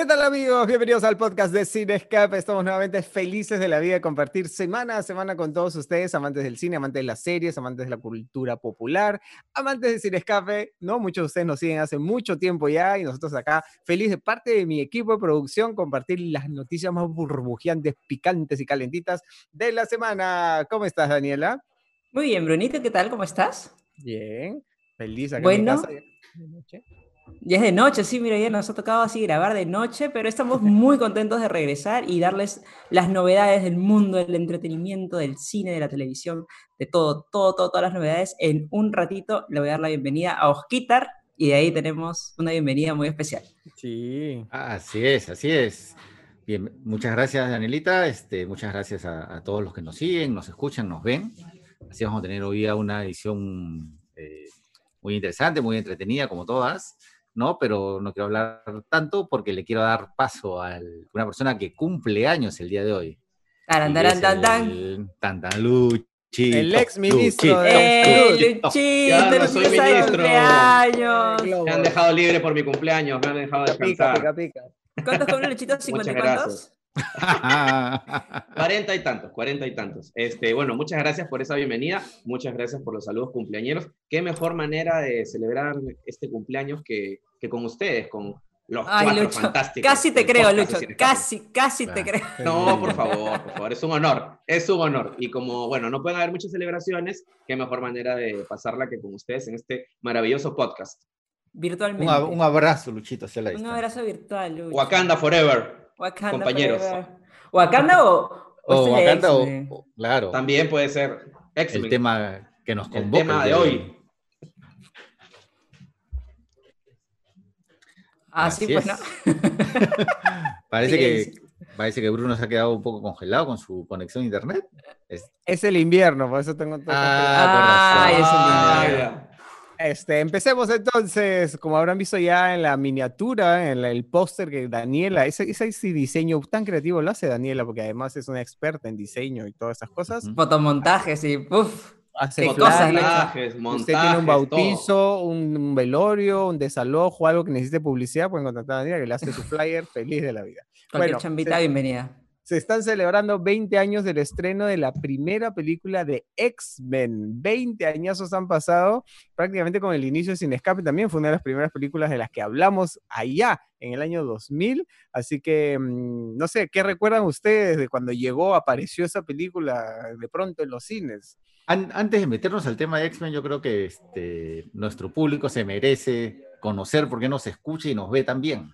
¿Qué tal amigos? Bienvenidos al podcast de Cinescape. Estamos nuevamente felices de la vida de compartir semana a semana con todos ustedes, amantes del cine, amantes de las series, amantes de la cultura popular, amantes de Cinescape. No, muchos de ustedes nos siguen hace mucho tiempo ya y nosotros acá, feliz de parte de mi equipo de producción, compartir las noticias más burbujeantes, picantes y calentitas de la semana. ¿Cómo estás, Daniela? Muy bien, Brunito, ¿qué tal? ¿Cómo estás? Bien, feliz acá bueno, en mi casa. Ya es de noche, sí, mira, ya nos ha tocado así grabar de noche, pero estamos muy contentos de regresar y darles las novedades del mundo del entretenimiento, del cine, de la televisión, de todo, todo, todo, todas las novedades. En un ratito le voy a dar la bienvenida a Osquitar y de ahí tenemos una bienvenida muy especial. Sí. Así es, así es. Bien, muchas gracias, Danielita. Este, muchas gracias a, a todos los que nos siguen, nos escuchan, nos ven. Así vamos a tener hoy día una edición eh, muy interesante, muy entretenida, como todas. ¿No? Pero no quiero hablar tanto porque le quiero dar paso a una persona que cumple años el día de hoy. Taran, taran, tan, tan. Tan, tan, Luchito. El ex ministro ¡Eh, Luchito! Ya no soy ministro. cumpleaños! Me han dejado libre por mi cumpleaños, me han dejado Pica, descansar. pica, pica. ¿Cuántos con Luchito? ¿50 y Muchas cuántos? Cuarenta y tantos, cuarenta y tantos. Este, bueno, muchas gracias por esa bienvenida, muchas gracias por los saludos cumpleañeros. Qué mejor manera de celebrar este cumpleaños que, que con ustedes, con los Ay, cuatro Lucho, fantásticos. casi te creo, Lucho, casi, casi te Claro. creo. No, por favor, por favor, es un honor, es un honor. Y como, bueno, no pueden haber muchas celebraciones, qué mejor manera de pasarla que con ustedes en este maravilloso podcast. Virtualmente. un, ab- un abrazo, Luchito, hacia la Un abrazo virtual, Lucho. Wakanda Forever, Wakanda compañeros. forever. ¿Wakanda o, o, O Wakanda, o- claro, también puede ser el tema que nos El convoca. tema el de día hoy. Ah, sí, Así pues es. no. Parece que, Silencio. parece que Bruno se ha quedado un poco congelado con su conexión a internet. Es- Es el invierno, por eso tengo todo Ah, razón. es el Ah, invierno. Este, empecemos entonces, como habrán visto ya en la miniatura, en la- el póster que Daniela, ese, ese, ese diseño tan creativo lo hace Daniela, porque además es una experta en diseño y todas esas cosas. Fotomontajes y ¡puf! Hace cosas. Montajes, Usted tiene un bautizo, un, un velorio, un desalojo, algo que necesite publicidad, pueden contactar a Daniela que le hace su flyer feliz de la vida. Cualquier Bueno, chambita, se- bienvenida. Se están celebrando 20 años del estreno de la primera película de X-Men. 20 añazos han pasado, prácticamente con el inicio de Sin Escape. También fue una de las primeras películas de las que hablamos allá en el año 2000. Así que, mm, no sé, ¿qué recuerdan ustedes de cuando llegó, apareció esa película de pronto en los cines? An- antes de meternos al tema de X-Men, yo creo que este, nuestro público se merece conocer por qué nos escucha y nos ve también.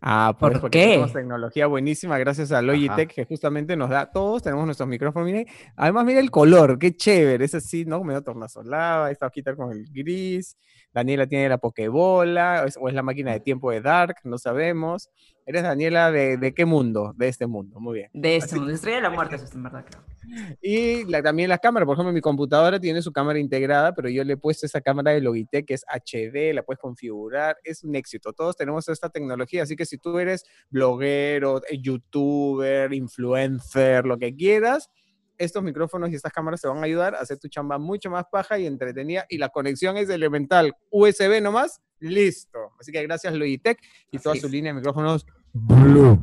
Ah, ¿Por porque qué? tenemos tecnología buenísima gracias a Logitech que justamente nos da, todos tenemos nuestros micrófonos, miren, además mira el color, qué chévere, es así, ¿no? Medio tornasolado, ahí está quitar con el gris, Daniela tiene la pokebola, o es, la máquina de tiempo de Dark, no sabemos. ¿Eres Daniela de, de qué mundo? De este mundo, muy bien. De este Así- mundo. Estrella de la muerte, eso es en verdad, creo. Y la- también la cámara, por ejemplo, mi computadora tiene su cámara integrada, pero yo le he puesto esa cámara de Logitech que es HD, la puedes configurar, es un éxito. Todos tenemos esta tecnología, así que si tú eres bloguero, eh, youtuber, influencer, lo que quieras, estos micrófonos y estas cámaras te van a ayudar a hacer tu chamba mucho más paja y entretenida y la conexión es elemental, USB nomás, listo. Así que gracias Logitech y toda su línea de micrófonos Blue.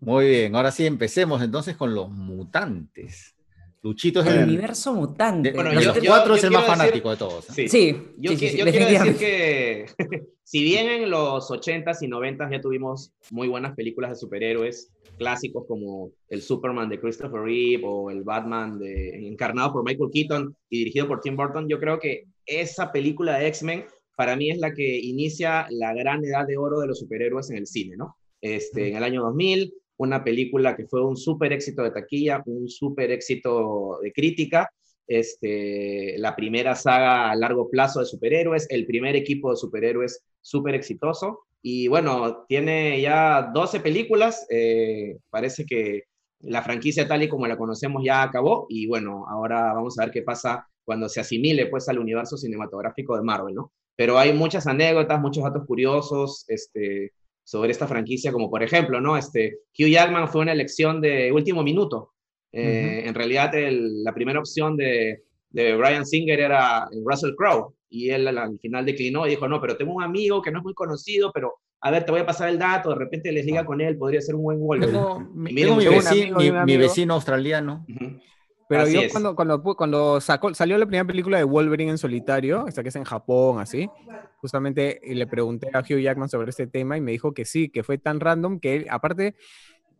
Muy bien, ahora sí empecemos entonces con los mutantes. Luchito es El el, universo mutante. de, Bueno, yo- los yo- cuatro yo es el más quiero decir- fanático de todos. ¿eh? Sí. Sí, Yo, sí, qui- sí, yo quiero decir que, si bien en los 80s y 90s ya tuvimos muy buenas películas de superhéroes, clásicos como el Superman de Christopher Reeve o el Batman de, encarnado por Michael Keaton y dirigido por Tim Burton, yo creo que esa película de X-Men para mí es la que inicia la gran edad de oro de los superhéroes en el cine, ¿no? Este, en el año 2000, una película que fue un súper éxito de taquilla, un súper éxito de crítica, este, la primera saga a largo plazo de superhéroes, el primer equipo de superhéroes súper exitoso. Y bueno, tiene ya 12 películas, eh, parece que la franquicia tal y como la conocemos ya acabó y bueno, ahora vamos a ver qué pasa cuando se asimile pues al universo cinematográfico de Marvel, ¿no? Pero hay muchas anécdotas, muchos datos curiosos este, sobre esta franquicia, como por ejemplo, ¿no? Este, Hugh Jackman fue una elección de último minuto. Eh, En realidad, el- la primera opción de, de Brian Singer era Russell Crowe, y él al, al final declinó y dijo, no, pero tengo un amigo que no es muy conocido, pero a ver, te voy a pasar el dato, de repente les liga con él, podría ser un buen Wolverine. Tengo, mi, tengo vecino, mi- mi vecino australiano. Ujú. Pero Así yo es. cuando, cuando, cuando sacó, salió la primera película de Wolverine en solitario, esta que es en Japón, así, justamente le pregunté a Hugh Jackman sobre este tema y me dijo que sí, que fue tan random que él, aparte,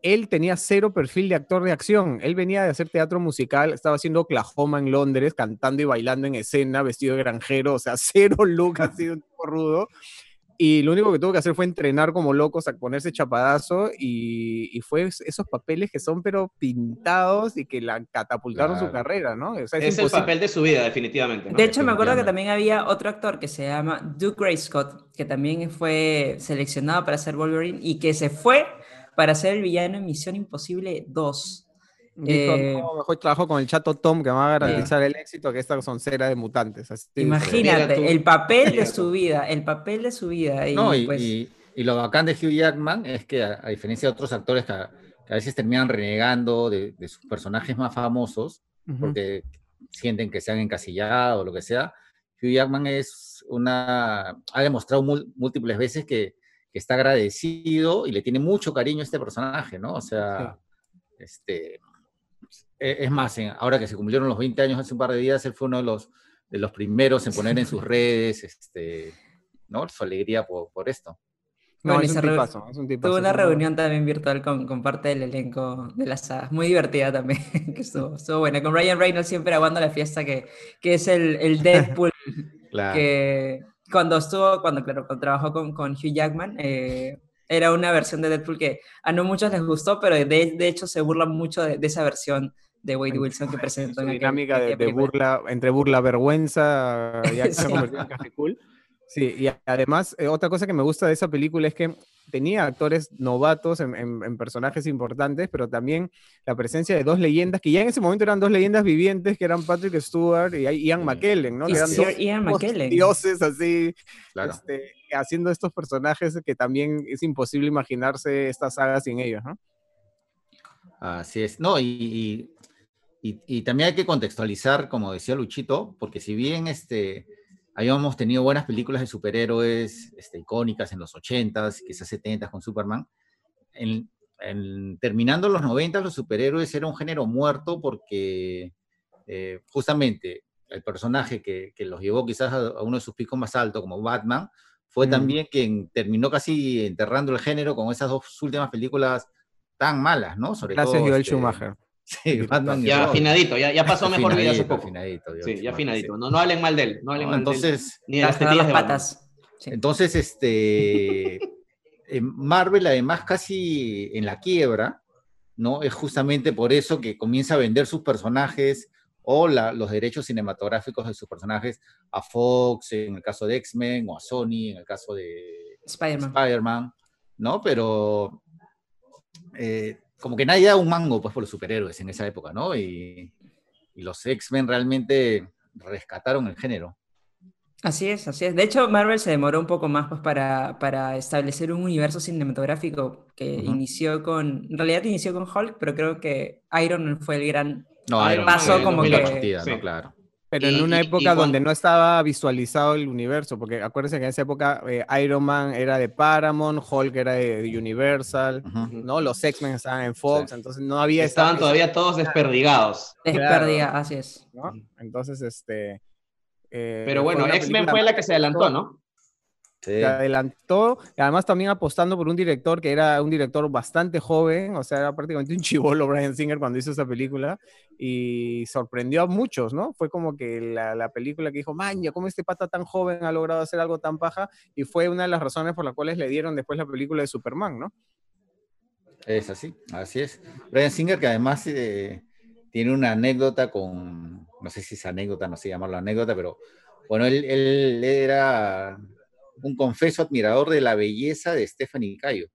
él tenía cero perfil de actor de acción. Él venía de hacer teatro musical, estaba haciendo Oklahoma en Londres, cantando y bailando en escena, vestido de granjero, o sea, cero look, así un tipo rudo. Y lo único que tuvo que hacer fue entrenar como locos a ponerse chapadazo y, y fue es- esos papeles que son pero pintados y que la catapultaron su carrera, ¿no? O sea, es, Es el papel de su vida, definitivamente. ¿no? De hecho, me acuerdo que también había otro actor que se llama Duke Gray Scott, que también fue seleccionado para ser Wolverine y que se fue para ser el villano en Misión Imposible 2. Dijo, Eh, no, mejor trabajo con el chato Tom que me va a garantizar el éxito que esta soncera de mutantes. Así. Imagínate, tú. el papel de su vida, el papel de su vida. Y, No, y, pues, y- y lo bacán de Hugh Jackman es que, a, a diferencia de otros actores que a, que a veces terminan renegando de, de sus personajes más famosos, porque sienten que se han encasillado o lo que sea, Hugh Jackman es una, ha demostrado múltiples veces que, que está agradecido y le tiene mucho cariño a este personaje, ¿no? O sea, este, es más, ahora que se cumplieron los 20 años hace un par de días, él fue uno de los, de los primeros en poner en sus redes, este, ¿no? Su alegría por, por esto. No, Bueno, es un tipazo, es un tipazo, tuve una reunión también virtual con, con parte del elenco de la saga, muy divertida también, que estuvo, estuvo buena. Con Ryan Reynolds siempre aguando la fiesta, que, que es el, el Deadpool Claro. que cuando estuvo, cuando, claro, cuando trabajó con, con Hugh Jackman, eh, era una versión de Deadpool que a no muchos les gustó, pero de, de hecho se burlan mucho de, de esa versión de Wade Wilson que presentó su en aquel- dinámica de, burla, entre burla, vergüenza, ya que se ha Sí. convertido en casi cool. Sí, y además, eh, otra cosa que me gusta de esa película es que tenía actores novatos en, en- en personajes importantes, pero también la presencia de dos leyendas, que ya en ese momento eran dos leyendas vivientes, que eran Patrick Stewart y Ian Sí. McKellen, ¿no? Y Que eran Sir dos, Ian McKellen. dioses así, Claro. este, haciendo estos personajes que también es imposible imaginarse esta saga sin ellos, ¿no? Así es. No, y, y, y- y también hay que contextualizar, como decía Luchito, porque si bien este, habíamos tenido buenas películas de superhéroes este, icónicas en los 80s, quizás 70s con Superman, en, en- terminando los 90 los superhéroes era un género muerto porque eh, justamente el personaje que, que los llevó quizás a, uno de sus picos más altos, como Batman, fue Mm. también quien terminó casi enterrando el género con esas dos últimas películas tan malas, ¿no? Sobre Gracias, todo, Joel este, Schumacher. Sí, Batman y Ya afinadito, ya, ya pasó mejor vida hace poco. afinadito, Sí, ya afinadito. sí. No, no hablen mal de él. No hablen No, mal de él. entonces, Ni de las tetillas de patas. Sí. entonces, este, en Marvel además casi en la quiebra, ¿no? Es justamente por eso que comienza a vender sus personajes o la- los derechos cinematográficos de sus personajes a Fox, en el caso de X-Men, o a Sony, en el caso de Spider-Man. Spider-Man, ¿no? Pero eh, como que nadie da un mango pues, por los superhéroes en esa época, ¿no? Y, y los X-Men realmente rescataron el género. Así es, así es. De hecho, Marvel se demoró un poco más pues, para, para establecer un universo cinematográfico que inició con, en realidad inició con Hulk, pero creo que Iron Man fue el gran... No, Iron Man, como fue que- la partida, sí. ¿no? Claro. Pero Y- en una y- y época cuando- donde no estaba visualizado el universo, porque acuérdense que en esa época eh, Iron Man era de Paramount, Hulk era de, de Universal. ¿no? Los X-Men estaban en Fox, Sí. entonces no había Estaban esa- todavía todos desperdigados. Claro. pérdida, así es. ¿no? Entonces, este... eh, Pero bueno, X-Men fue la que se adelantó, ¿no? Sí. se adelantó, y además también apostando por un director que era un director bastante joven, o sea, era prácticamente un chivolo Brian Singer cuando hizo esa película, y sorprendió a muchos, ¿no? Fue como que la, la película que dijo, man, ya cómo este pata tan joven ha logrado hacer algo tan paja, y fue una de las razones por las cuales le dieron después la película de Superman, ¿no? Es así, así es. Brian Singer, que además eh, tiene una anécdota con, no sé si es anécdota, no sé llamarlo anécdota, pero bueno, él, él era un confeso admirador de la belleza de Stephanie Cayo,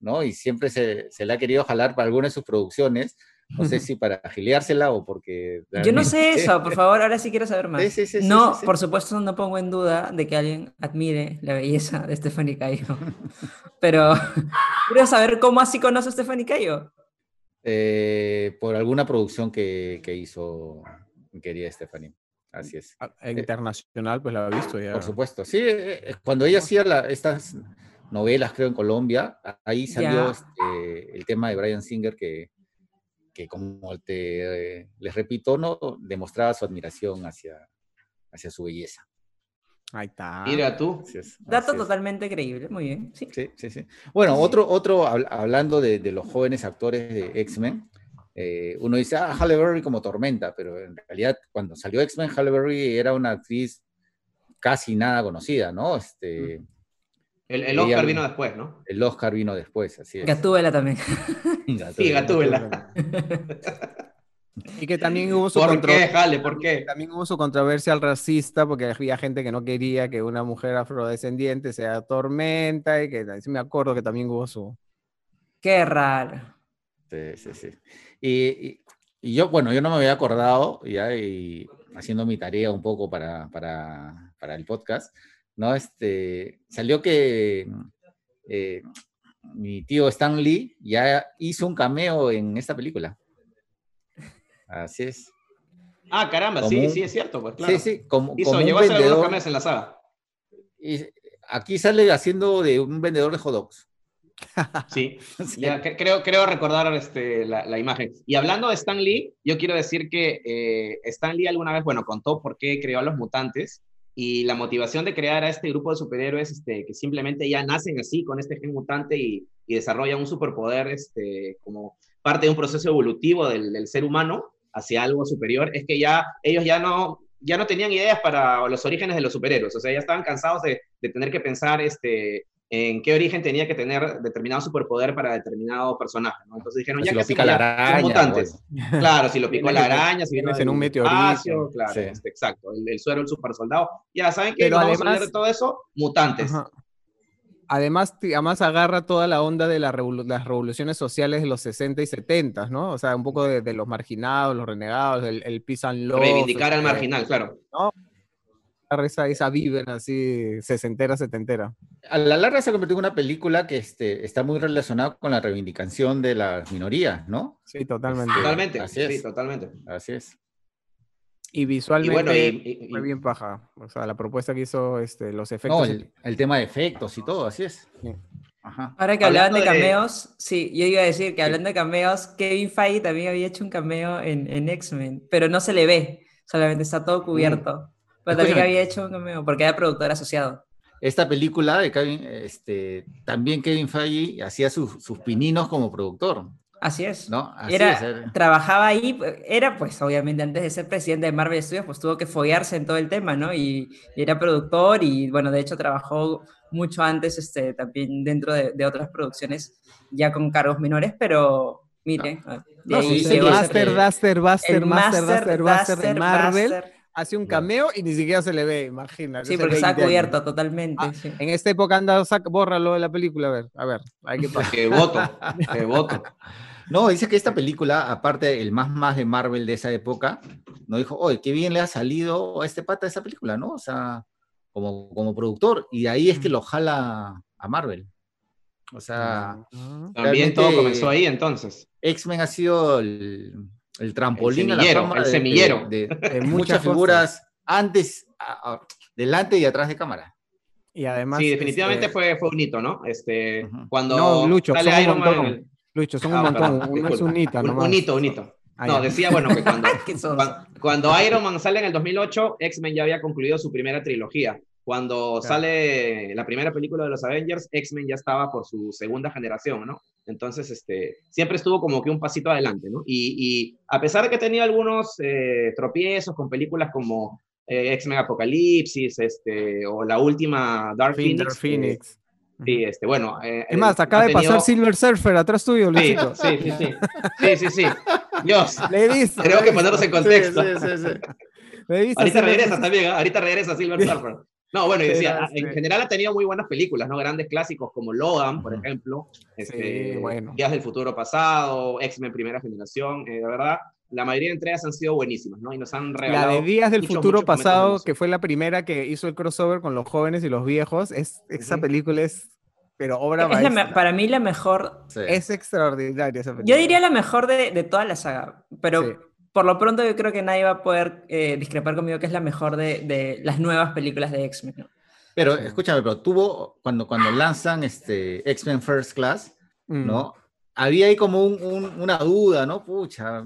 ¿no? Y siempre se, se le ha querido jalar para alguna de sus producciones, no sé si para agiliársela o porque... Yo no sé eso, por favor, ahora sí quiero saber más. Sí, sí, no, por supuesto, no pongo en duda de que alguien admire la belleza de Stephanie Cayo. Pero quiero saber cómo así conoce a Stephanie Cayo. Eh, por alguna producción que, que hizo mi querida Stephanie. Así es. Ah, en internacional, pues la he visto ya. Por supuesto. Sí, eh, eh, cuando ella hacía la- estas novelas, creo, en Colombia, ahí salió este, el tema de Brian Singer que, que como te, eh, les repito, no demostraba su admiración hacia, hacia su belleza. Ahí está. Mira tú. Así es, Dato así es. totalmente creíble, muy bien. Sí. Sí, sí, sí. Bueno, otro, otro habl- hablando de, de los jóvenes actores de X-Men, eh, uno dice, ah, Halle Berry como Tormenta, pero en realidad cuando salió X-Men, Halle Berry era una actriz casi nada conocida, ¿no? Este, El, el Ella- Oscar vino después, ¿no? el Oscar vino después, así es. Gatúbela también. Sí, Gatúbela. Y que también hubo su ¿Por contro- qué, Jale? ¿Por qué? También hubo su controversia al racista porque había gente que no quería que una mujer afrodescendiente sea tormenta y que sí me acuerdo que también hubo su... Qué raro. Sí, sí, sí. Y, yo, bueno, yo no me había acordado, ya, y haciendo mi tarea un poco para, para, para el podcast, ¿no? Este, salió que eh, mi tío Stan Lee ya hizo un cameo en esta película. Así es. Ah, caramba, Como sí, un- sí, es cierto, pues claro. Sí, sí, como, Hizo, como un llegó a hacer algunos vendedor. cameos en la saga. y aquí sale haciendo de un vendedor de hot dogs. Sí, Sí. ya, cre- creo, creo recordar este, la, la imagen. Y hablando de Stan Lee, yo quiero decir que eh, Stan Lee alguna vez, bueno, contó por qué creó a los mutantes y la motivación de crear a este grupo de superhéroes este, que simplemente ya nacen así, con este gen mutante y, y desarrollan un superpoder este, como parte de un proceso evolutivo del, del ser humano hacia algo superior, es que ya ellos ya no, ya no tenían ideas para los orígenes de los superhéroes, o sea, ya estaban cansados de, de tener que pensar este, en qué origen tenía que tener determinado superpoder para determinado personaje, ¿no? Entonces dijeron, Si ya lo que pica hacemos la araña, mutantes. Claro, si lo picó la araña, si vienes vino en un meteorito. espacio, claro, Sí. este, exacto, el, el suero, el super soldado. Ya saben que vamos a de todo eso, mutantes. Ajá. Además, además agarra toda la onda de la revolu- las revoluciones sociales de los 60 y 70, ¿no? O sea, un poco de, de los marginados, los renegados, el, el peace and love, Reivindicar al este, marginal, claro. Agarra Esa, esa vibra así sesentera, setentera. A la larga se ha convertido en una película que este, está muy relacionada con la reivindicación de las minorías, ¿no? Sí, totalmente. Totalmente, Así es. sí, totalmente. Así es. Y Y visualmente bueno, y, y- y- fue bien paja. O sea, la propuesta que hizo, este, los efectos. No, el, el tema de efectos y todo, así es. Sí. Ajá. Ahora que hablaban de Hablando de- cameos, sí, yo iba a decir que hablando de cameos, Kevin Feige también había hecho un cameo en, en X-Men, pero no se le ve, solamente está todo cubierto. Pero también había hecho un cameo, porque era productor asociado. Esta película de Kevin, este, también Kevin Feige hacía sus, sus pininos como productor, Así es. ¿no? Así Era, es, era- trabajaba ahí, era pues obviamente antes de ser presidente de Marvel Studios, pues tuvo que foguearse en todo el tema, ¿no? Y, y era productor y bueno, de hecho trabajó mucho antes este, también dentro de, de otras producciones ya con cargos menores, pero mire, No, sí, se sí, ser Master, el- Duster, Buster, el Master, Duster, Duster, Marvel. Hace un cameo y ni siquiera se le ve, imagínate. Sí, porque está 20 años. cubierto totalmente. Ah, sí. En esta época anda, saca, bórralo de la película, a ver, a ver, hay que pasar. que voto, que voto. No, dice que esta película, aparte el más más de Marvel de esa época, no dijo, oye, qué bien le ha salido a este pata esa película, ¿no? O sea, como, como productor, y de ahí es que lo jala a Marvel. O sea. También todo comenzó ahí entonces. X-Men ha sido el, el trampolín a la semillero, fama el de- semillero. de, de De muchas figuras antes, a- a- delante y atrás de cámara. Y además. Sí, definitivamente este, fue, fue un hito, ¿no? Este, Ujú. cuando No, Lucho, sale son un Iron Man, montón. el- Lucho, son un Ah, montón. perdón, Uno es disculpa. un hito, un, nomás. un hito, un hito. Ah, No, decía, bueno, que cuando, Qué sonso. cuan- cuando Iron Man sale en el 2008, X-Men ya había concluido su primera trilogía. Cuando Claro. sale la primera película de los Avengers, X-Men ya estaba por su segunda generación, ¿no? Entonces, este, siempre estuvo como que un pasito adelante, ¿no? Y, y a pesar de que tenía algunos eh, tropiezos con películas como eh, X-Men Apocalipsis, este, o la última Dark Phoenix. Dark eh, Phoenix. sí, este, bueno. eh, Es más, eh, acaba de pasar tenido- Silver Surfer atrás tuyo, Sí, sí, sí, sí. Sí, sí, sí. Dios, Le visto. tenemos que ponernos en contexto. Sí, sí, sí, sí. Ahorita regresa también, ¿ah? ahorita regresa Silver Surfer. No, bueno, y decía, en este- general ha tenido muy buenas películas, ¿no? Grandes clásicos como Logan, por ejemplo, este, bueno. Días del Futuro Pasado, X-Men Primera Generación, eh, de verdad, la mayoría de entregas han sido buenísimas, ¿no? Y nos han La regalado de Días del muchos, Futuro muchos Pasado, que fue la primera que hizo el crossover con los jóvenes y los viejos, es, esa película es, pero obra Es la para mí la mejor, Sí. Es extraordinaria esa película. yo diría la mejor de, de toda la saga, pero Sí. Por lo pronto yo creo que nadie va a poder eh, discrepar conmigo que es la mejor de, de las nuevas películas de X-Men. ¿no? Pero escúchame, pero tuvo, cuando, cuando lanzan este X-Men First Class, Mm. ¿no? Había ahí como un- un- una duda, ¿no? Pucha,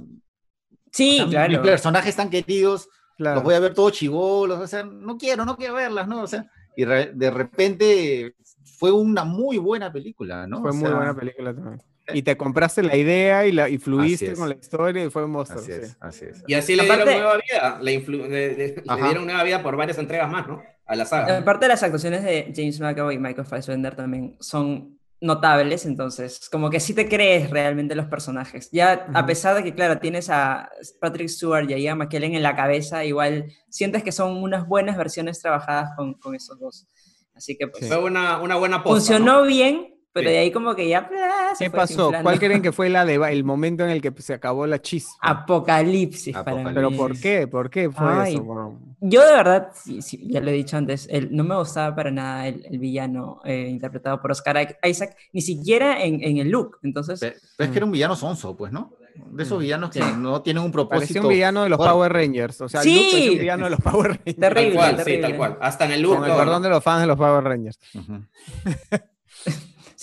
Sí, o sea, claro. mis personajes tan queridos, Claro. los voy a ver todos chivolos, o sea, no quiero, no quiero verlas, ¿no? O sea, y re- de repente fue una muy buena película, ¿no? Fue O muy sea, buena película también. Y te compraste la idea y, la, y fluiste con la historia y fue un monstruo. Así sí. es, así es. Y así le Aparte- dieron nueva vida. Le, influ- le- le- dieron nueva vida por varias entregas más, ¿no? A la saga. Aparte las actuaciones de James McAvoy y Michael Fassbender también son notables, entonces como que sí te crees realmente los personajes. Ya a pesar de que, claro, tienes a Patrick Stewart y a Ian McKellen en la cabeza, igual sientes que son unas buenas versiones trabajadas con, con esos dos. Así que pues, Sí. Fue una, una buena posta, funcionó ¿no? bien, pero Sí. de ahí como que ya... ah, se ¿Qué fue pasó? ¿Cuál creen que fue la de, el momento en el que se acabó la chispa? Apocalipsis, para Apocalipsis. ¿Pero mí. por qué? ¿Por qué fue Ay, eso? bro? Yo de verdad, sí, sí, ya lo he dicho antes, el- no me gustaba para nada el, el villano eh, interpretado por Oscar Isaac, ni siquiera en, en el look. Entonces, Pe- Pero es que era un villano sonso, pues, ¿no? De esos Mm. villanos que Sí. no tienen un Parecía propósito. un villano de los fuerte. Power Rangers. O sea, Sí. Luke parecía un villano de los Power Rangers. Tal terrible, cual, sí, terrible. tal cual. Hasta en el look. Con el perdón de los fans de los Power Rangers. Ujú.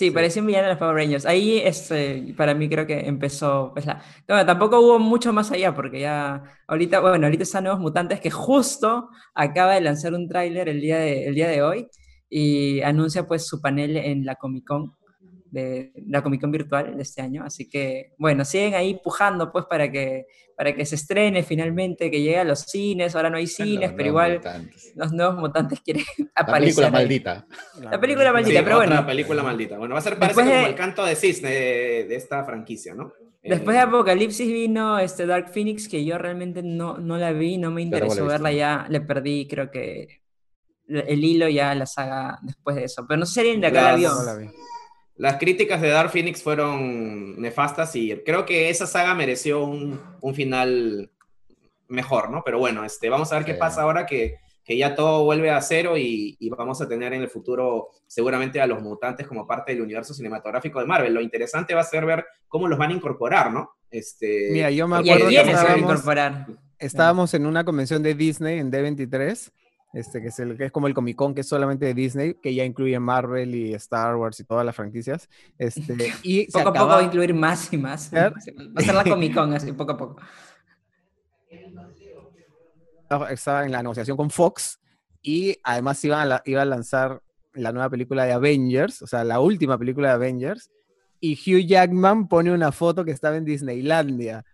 sí, parecía un villano de los Power Rangers. Ahí, este, para mí creo que empezó, pues, la... no, tampoco hubo mucho más allá, porque ya, ahorita, bueno, ahorita están Nuevos Mutantes, que justo acaba de lanzar un tráiler el, día de- el día de hoy, y anuncia, pues, su panel en la Comic Con, de la Comic Con virtual de este año. Así que, bueno, siguen ahí pujando, pues, para que, para que se estrene finalmente, que llegue a los cines. Ahora no hay cines, pero igual mutantes. los nuevos mutantes quieren La aparecer. película maldita. La película Sí, maldita, pero otra bueno. película maldita. Bueno, va a ser parece de- como el canto de cisne de, de esta franquicia, ¿no? Después de Apocalipsis vino este Dark Phoenix, que yo realmente no, no la vi, no me interesó la verla ya, le perdí, creo que el hilo ya a la saga después de eso. Pero no sé si alguien de acá la vio. No la vi. Las críticas de Dark Phoenix fueron nefastas y creo que esa saga mereció un, un final mejor, ¿no? Pero bueno, este, vamos a ver qué pasa ahora que, que ya todo vuelve a cero y, y vamos a tener en el futuro seguramente a los mutantes como parte del universo cinematográfico de Marvel. Lo interesante va a ser ver cómo los van a incorporar, ¿no? Este, Mira, yo me acuerdo que estábamos, incorporar. estábamos en una convención de Disney en D23, este, que, es el, que es como el Comic Con, que es solamente de Disney, que ya incluye Marvel y Star Wars y todas las franquicias. Este, y Poco a poco va a incluir más y más. Va ¿Eh? a ser la Comic Con, así poco a poco. estaba en la negociación con Fox y además iba a, la- iba a lanzar la nueva película de Avengers, o sea, la última película de Avengers, y Hugh Jackman pone una foto que estaba en Disneylandia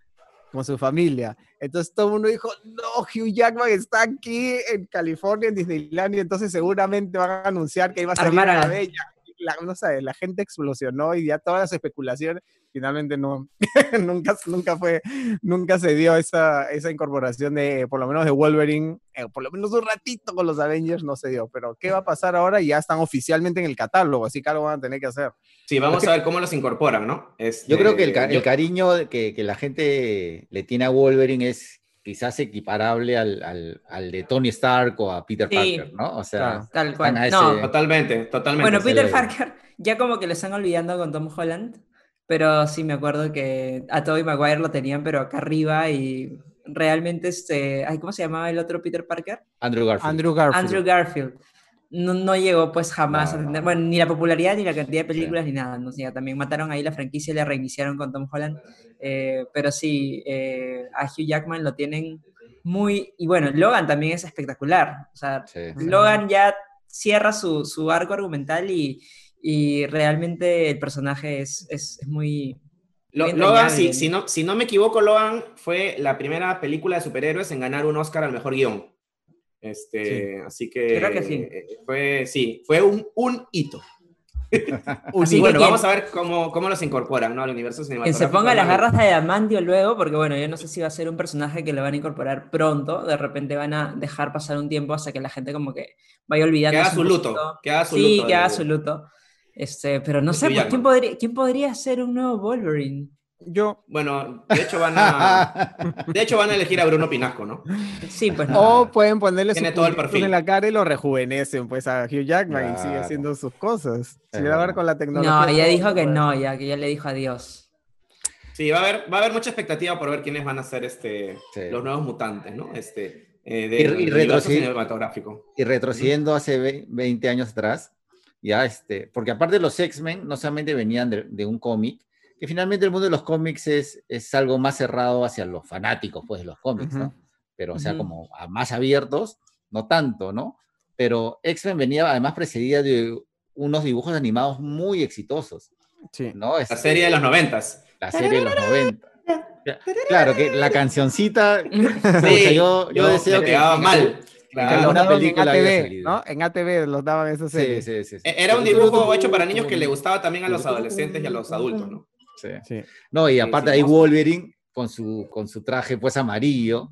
con su familia. Entonces todo el mundo dijo, no, Hugh Jackman está aquí en California, en Disneylandia, entonces seguramente van a anunciar que iba a salir la- bella. La, no sé, la gente explosionó y ya todas las especulaciones, finalmente no, nunca, nunca fue, nunca se dio esa, esa incorporación de, por lo menos de Wolverine, eh, por lo menos un ratito con los Avengers no se dio, pero ¿qué va a pasar ahora? Ya están oficialmente en el catálogo, así que algo van a tener que hacer. sí, vamos a ver cómo los incorporan, ¿no? Este, Yo creo que el, ca- el cariño que, que la gente le tiene a Wolverine es quizás equiparable al, al- al de Tony Stark o a Peter Sí. Parker, ¿no? O sea, Claro. Tal cual. a No, ese- Totalmente, totalmente. Bueno, Peter Parker, ya como que lo están olvidando con Tom Holland, pero sí me acuerdo que a Tobey Maguire lo tenían, pero acá arriba y realmente este, ay, ¿cómo se llamaba el otro Peter Parker? Andrew Garfield. Andrew Garfield. Andrew Garfield. No, no llegó pues jamás No, a tener, no. bueno, ni la popularidad ni la cantidad de películas ni nada, no sé, también mataron ahí la franquicia y la reiniciaron con Tom Holland, eh, pero sí, eh, a Hugh Jackman lo tienen muy, y bueno, Logan también es espectacular, o sea, Sí. Logan ya cierra su, su arco argumental y, y realmente el personaje es, es, es muy... Lo- Logan, si, si no, si no me equivoco, Logan fue la primera película de superhéroes en ganar un Oscar al mejor guion. Este, Así que, Creo que sí. eh, fue, sí, fue un, un hito. Así que bueno, quien- vamos a ver cómo, cómo los incorporan ¿no? al universo cinematográfico. se ponga las garras de Adamantium luego, porque bueno, yo no sé si va a ser un personaje que lo van a incorporar pronto, de repente van a dejar pasar un tiempo hasta que la gente como que vaya olvidando. Que haga su luto, que haga su sí, luto que haga de- su luto. Este, pero no de sé, pues, ¿quién, podría, ¿quién podría ser un nuevo Wolverine? Yo, Bueno, de hecho van a, de hecho van a elegir a Bruno Pinasco, ¿no? Sí, pues no. o pueden ponerle su Tiene todo el perfil. en la cara y lo rejuvenecen pues a Hugh Jackman y sigue Claro. haciendo sus cosas. Si Es le va a ver con la tecnología. No, ya dijo se que no, ya que ya le dijo adiós. Sí, va a haber, va a haber mucha expectativa por ver quiénes van a ser este, Sí. los nuevos mutantes, ¿no? Este, eh, Y- del y retrocede- cinematográfico. Y retrocediendo hace ve- 20 años atrás, ya este, porque aparte los X-Men no solamente venían de, de un cómic, que finalmente el mundo de los cómics es, es algo más cerrado hacia los fanáticos, pues, de los cómics, ¿no? Pero, o sea, como a más abiertos, no tanto, ¿no? Pero X-Men venía además precedida de unos dibujos animados muy exitosos, Sí. ¿no? La Este, serie de los noventas. la serie de los 90. Claro, que la cancioncita, Sí, yo, yo deseo que... mal. Claro. en película había ATV, salido. ¿no? En ATV los daban esas Sí, series. sí, sí, sí. E- Era un dibujo hecho para niños que le gustaba también a los adolescentes y a los adultos, ¿no? Sí. Sí. No, y aparte sí, hay. Wolverine con su, con su traje pues amarillo,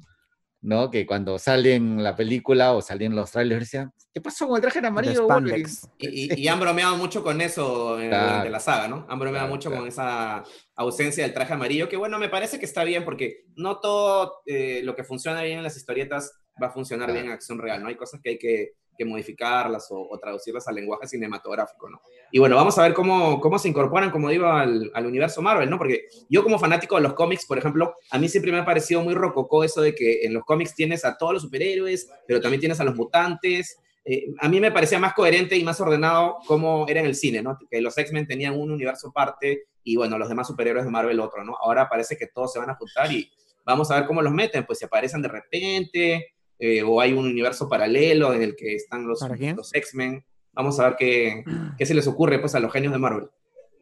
¿no? Que cuando sale en la película o salían los trailers decían, ¿qué pasó con el traje en De amarillo de Wolverine? Y, y- y han bromeado mucho con eso eh, Claro. durante la saga, ¿no? Han bromeado Claro, mucho claro. con esa ausencia del traje amarillo, que bueno, me parece que está bien porque no todo eh, lo que funciona bien en las historietas va a funcionar Claro. bien en acción real, ¿no? Hay cosas que hay que, que modificarlas o, o traducirlas al lenguaje cinematográfico, ¿no? Y bueno, vamos a ver cómo, cómo se incorporan, como digo, al, al universo Marvel, ¿no? Porque yo como fanático de los cómics, por ejemplo, a mí siempre me ha parecido muy rococó eso de que en los cómics tienes a todos los superhéroes, pero también tienes a los mutantes, eh, a mí me parecía más coherente y más ordenado como era en el cine, ¿no? Que los X-Men tenían un universo aparte y bueno, los demás superhéroes de Marvel otro, ¿no? Ahora parece que todos se van a juntar y vamos a ver cómo los meten, pues si aparecen de repente eh, o hay un universo paralelo en el que están los, los X-Men. Vamos a ver qué, qué se les ocurre pues a los genios de Marvel.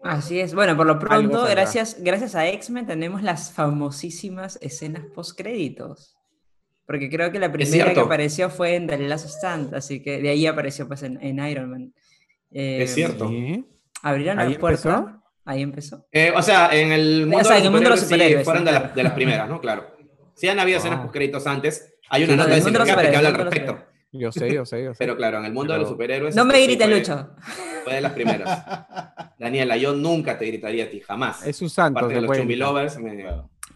Así es. Bueno, por lo pronto, gracias, gracias a X-Men tenemos las famosísimas escenas post-créditos. Porque creo que la primera que apareció fue en The Last Stand, así que de ahí apareció pues en, en Iron Man. Eh, Es cierto. Abrieron ¿Ahí la puerta. empezó? Ahí empezó. Eh, o sea, en el mundo, sea, de, en el mundo de los sí, superhéroes, fueron de, la- claro. de las primeras, ¿no? Claro. Sí han habido escenas Wow. post créditos antes. Hay Sí, una no, nota de Cinecape que habla al superhéroes, respecto. Yo sé, yo sé, yo sé. Pero claro, en el mundo de los superhéroes. No me este, sí grites, fue- Lucho. Fue de las primeras. Daniela, yo nunca te gritaría a ti, jamás. Es su santo. Parte de los puede chumbilovers, me-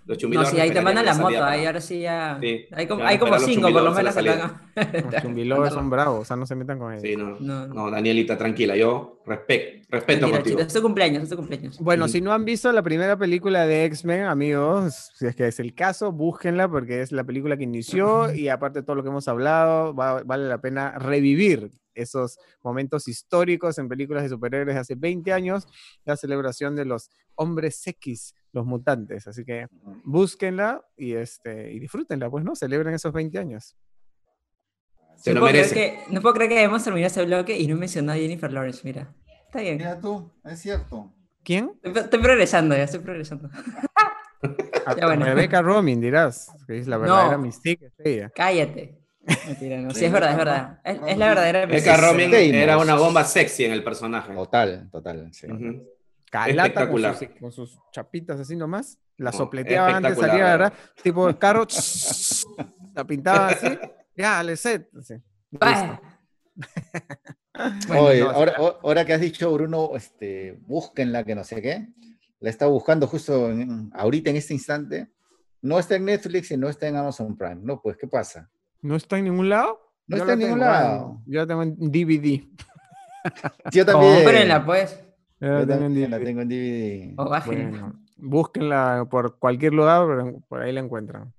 Los No, chumbilovers sí, ahí te mandan la moto, ahí ahora sí ya. Sí, hay como, hay como cinco por lo menos a- Los chumbilovers son bravos, o sea, no se metan con ellos. Sí, no, No, no, no. Danielita, tranquila, yo respe- respeto Mentira, contigo. chicos, es tu cumpleaños, es tu cumpleaños. Bueno, Sí. si no han visto la primera película de X-Men, amigos, si es que es el caso, búsquenla porque es la película que inició y aparte de todo lo que hemos hablado, va- vale la pena revivir esos momentos históricos en películas de superhéroes de hace 20 años, la celebración de los hombres X, los mutantes. Así que búsquenla y, este, y disfrútenla, pues, ¿no? Celebren esos 20 años. Se no lo puedo creer merece. que- no puedo creer que hemos terminado este bloque y no he mencionado a Jennifer Lawrence, mira. Está bien. Mira tú, es cierto. ¿Quién? Estoy, estoy progresando ya, estoy progresando. A- Ya, bueno. Rebecca Romijn, dirás, que es la verdadera No. Mystique, ella. Cállate. Mentira, no. Sí, es verdad, es verdad. Es, es la verdadera. Romijn Famous. era una bomba sexy en el personaje. Total, total. sí. Ujú. Calata con sus, con sus chapitas así nomás. La No, sopleteaba antes, salía, la ¿verdad? Tipo el carro, la pintaba así. Ya, le set. así. Vaya. Bueno, Oye, no, ahora, o- ahora que has dicho, Bruno, este, búsquenla, que no sé qué. La está buscando justo en- ahorita en este instante. No está en Netflix y no está en Amazon Prime. No, pues, ¿qué pasa? ¿No está en ningún lado? No Yo está en ningún tengo, lado. Yo la tengo en DVD. Yo también. Cómprenla, pues. Yo la tengo en la DVD. tengo en DVD. O. Bueno, búsquenla por cualquier lugar, pero por ahí la encuentran.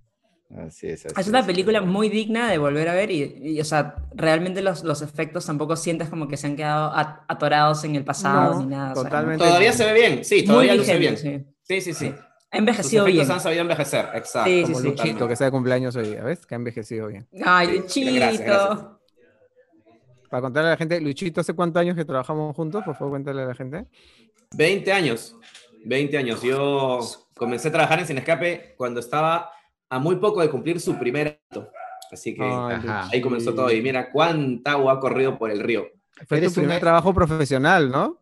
Así es. así Es una es. película muy digna de volver a ver y, y, o sea, realmente los, los efectos tampoco sientes como que se han quedado at- atorados en el pasado No, ni nada. o sea, totalmente. Todavía se ve bien, sí, muy todavía luce bien. vigente, Sí, sí. sí, sí. Ha Sus envejecido efectos bien. han sabido envejecer, exacto. Sí, sí, Como sí. Luchito, que está de cumpleaños hoy ¿ves? Que ha envejecido bien. Ay, Sí, Luchito. gracias, gracias. Para contarle a la gente, Luchito, ¿hace cuántos años que trabajamos juntos? Por favor, cuéntale a la gente. 20 años. 20 años. Yo comencé a trabajar en Cinescape cuando estaba a muy poco de cumplir su primer acto. Así que Ay, Ajá. ahí comenzó todo. Y mira cuánta agua ha corrido por el río. Fue Eres tu un- primer trabajo profesional, ¿no?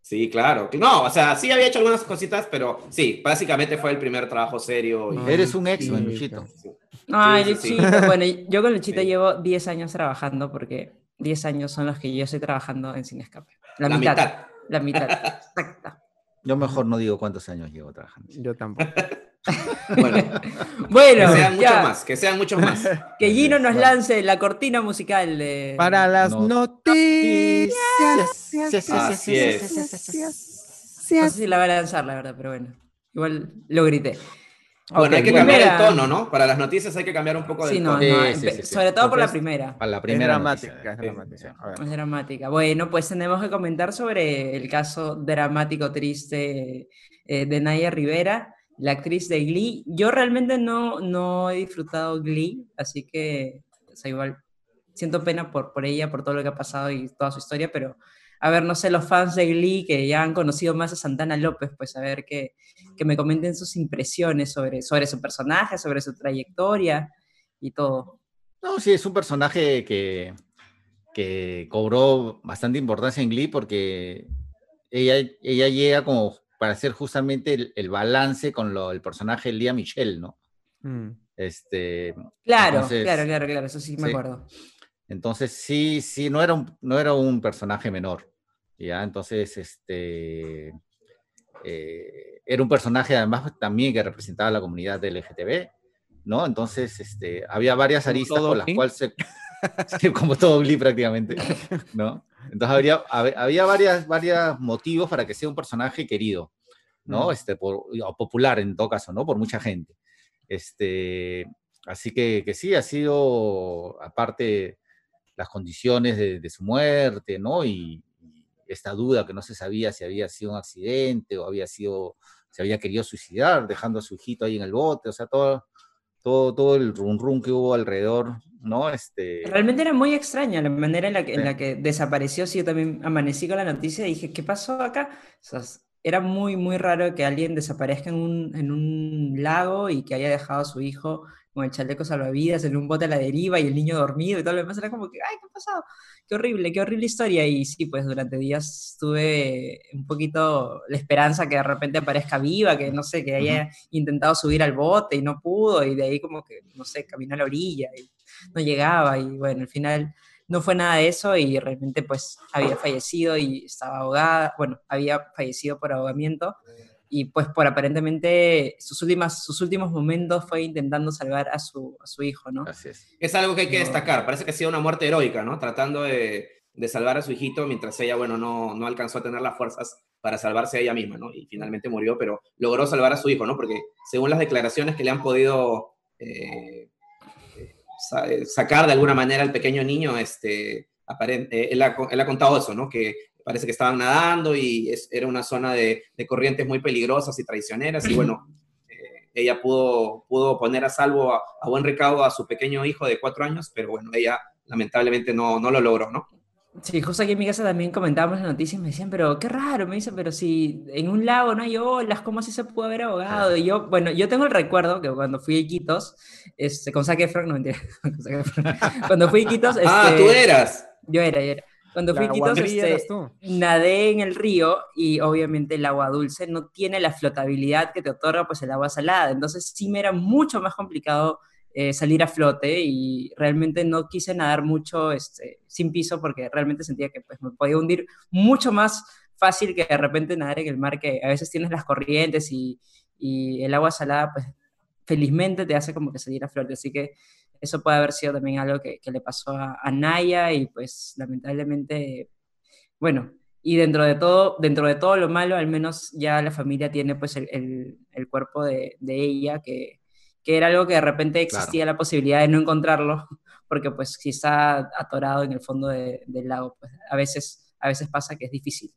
Sí, claro. No, o sea, sí había hecho algunas cositas, pero sí, básicamente fue el primer trabajo serio. y-. Eres un ex-men, Luchito. Luchito. Ay, Sí, sí, sí. Luchito. Bueno, yo con Luchito Sí. llevo 10 años trabajando porque 10 años son los que yo estoy trabajando en Cinescape. La, La mitad, mitad. La mitad. Exacta. Yo mejor no digo cuántos años llevo trabajando. Yo tampoco. Bueno, Bueno, que sean muchos más, que sean muchos más. que Gino nos Bueno. lance la cortina musical de... Para las No. noticias. Sí, sí, sí, Así sí, es. sí, sí, sí, sí, sí. No sé si la va a lanzar, la verdad, pero bueno. igual lo grité. Bueno, hay que cambiar primera- el tono, ¿no? Para las noticias hay que cambiar un poco de Sí, no, Sí, no, sí, pe- sí, sí. sobre todo por la primera. Para la Es primera dramática, es dramática. A ver. Es dramática. Bueno, pues tenemos que comentar sobre el caso dramático, triste eh, de Naya Rivera, la actriz de Glee. Yo realmente no, no he disfrutado Glee, así que o sea, igual siento pena por, por ella, por todo lo que ha pasado y toda su historia, pero a ver, no sé, los fans de Glee que ya han conocido más a Santana López, pues a ver que, que me comenten sus impresiones sobre, sobre su personaje, sobre su trayectoria y todo. No, sí, es un personaje que, que cobró bastante importancia en Glee porque ella, ella llega como para hacer justamente el, el balance con lo, el personaje de Lía Michelle, ¿no? Mm. Este, Claro, Entonces, claro, claro, claro, eso sí me sí. acuerdo. entonces sí, sí, no era un, no era un personaje menor, ¿ya? Entonces, este, eh, era un personaje además también que representaba a la comunidad LGTB, ¿no? Entonces, este, había varias aristas por las cuales se, sí, como todo Glee prácticamente, ¿no? Entonces habría, hab- había varias, varios motivos para que sea un personaje querido, ¿no? Mm. Este, por, o popular en todo caso, ¿no? Por mucha gente. Este, así que, que sí, ha sido, aparte, las condiciones de, de su muerte, ¿no? Y, y esta duda que no se sabía si había sido un accidente o había sido, se había querido suicidar, dejando a su hijito ahí en el bote, o sea, todo, todo, todo el rum rum que hubo alrededor, ¿no? Este, Realmente era muy extraña la manera en la que, en la que desapareció. Sí, yo también amanecí con la noticia y dije, ¿qué pasó acá? O sea, s- era muy, muy raro que alguien desaparezca en un, en un lago y que haya dejado a su hijo con el chaleco salvavidas en un bote a la deriva y el niño dormido y todo lo demás. Era como que, ay, ¿qué ha pasado? Qué horrible, qué horrible historia. Y sí, pues durante días tuve un poquito la esperanza que de repente aparezca viva, que no sé, que haya intentado subir al bote y no pudo, y de ahí como que, no sé, caminó a la orilla y no llegaba. Y bueno, al final no fue nada de eso y realmente pues había fallecido y estaba ahogada, bueno, había fallecido por ahogamiento y pues por aparentemente sus, últimas, sus últimos momentos fue intentando salvar a su, a su hijo, ¿no? así es. Es algo que hay que No. destacar. Parece que ha sido una muerte heroica, ¿no? Tratando de, de salvar a su hijito mientras ella, bueno, no, no alcanzó a tener las fuerzas para salvarse a ella misma, ¿no? Y finalmente murió, pero logró salvar a su hijo, ¿no? Porque según las declaraciones que le han podido eh, eh, sa- sacar de alguna manera al pequeño niño, este, aparen- eh, él, ha, él ha contado eso, ¿no? Que parece que estaban nadando y es- era una zona de, de corrientes muy peligrosas y traicioneras y bueno, eh, ella pudo, pudo poner a salvo a, a buen recaudo a su pequeño hijo de cuatro años, pero bueno, ella lamentablemente no, no lo logró, ¿no? Sí, justo aquí en mi casa también comentábamos las noticias y me decían, pero qué raro, me dicen, pero si en un lago no hay olas, ¿cómo así se pudo haber ahogado? Y yo, bueno, yo tengo el recuerdo que cuando fui a Iquitos, este, con Zac Efron, no mentira, con Efron, cuando fui a Iquitos, Ah, este, tú eras. yo era, yo era. Cuando fui este, nadé en el río y obviamente el agua dulce no tiene la flotabilidad que te otorga pues el agua salada, entonces sí me era mucho más complicado eh, salir a flote y realmente no quise nadar mucho este, sin piso porque realmente sentía que pues, me podía hundir mucho más fácil que de repente nadar en el mar, que a veces tienes las corrientes y, y el agua salada pues felizmente te hace como que salir a flote, así que eso puede haber sido también algo que, que le pasó a, a Naya y pues lamentablemente, bueno, y dentro de todo, dentro de todo lo malo, al menos ya la familia tiene pues el, el- el cuerpo de, de ella, que, que era algo que de repente existía la posibilidad de no encontrarlo, porque pues si está atorado en el fondo de- del lago, pues a veces, a veces pasa que es difícil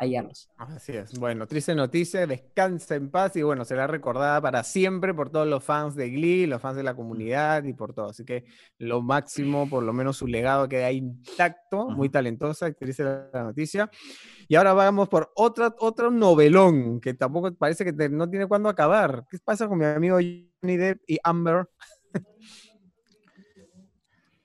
hallarlos. Así es. Bueno, triste noticia, descansa en paz y bueno, será recordada para siempre por todos los fans de Glee, los fans de la comunidad y por todo. Así que lo máximo, por lo menos su legado queda intacto, muy talentosa, actriz de la noticia. Y ahora vamos por otra, otro novelón que tampoco parece que te- no tiene cuándo acabar. ¿Qué pasa con mi amigo Johnny Depp y Amber?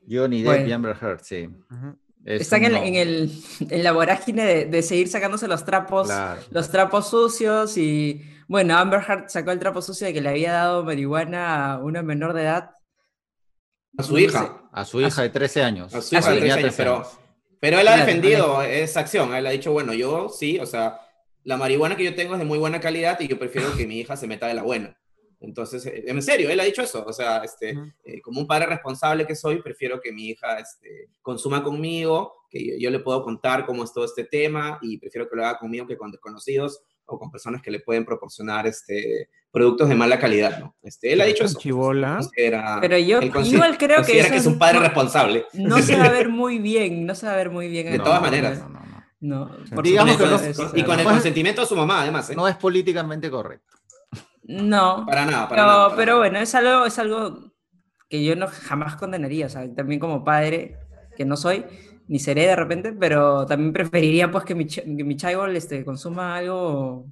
Johnny Depp Bueno. y Amber Heard, sí. Ujú. Es Están en, el, en la vorágine de, de seguir sacándose los trapos Claro. los trapos sucios y bueno, Amber Heard sacó el trapo sucio de que le había dado marihuana a una menor de edad. A su No hija. A su hija de 13 años. A su hija de Tenía 13 años, 13 pero- años. Pero él ha defendido esa acción. Él ha dicho, bueno, yo sí, o sea, la marihuana que yo tengo es de muy buena calidad y yo prefiero que mi hija se meta de la buena. Entonces, eh, en serio, él ha dicho eso. O sea, este, Ujú. eh, como un padre responsable que soy, prefiero que mi hija este, consuma conmigo, que yo, yo le puedo contar cómo es todo este tema y prefiero que lo haga conmigo que con desconocidos, o con personas que le pueden proporcionar este, productos de mala calidad, ¿no? Este, él ha dicho eso. Chibola. Pero yo igual creo que eso que es un padre no- responsable. No se va a ver muy bien, no se va a ver muy bien. De en- todas maneras. No, no, no. No, Digamos que no- y con el consentimiento de su mamá, además. ¿eh? No es políticamente correcto. No, Para nada, para pero, nada. para pero nada. bueno, es algo, es algo que yo no jamás condenaría, o sea, también como padre, que no soy, ni seré de repente, pero también preferiría pues que mi, que mi chaibol este, consuma algo,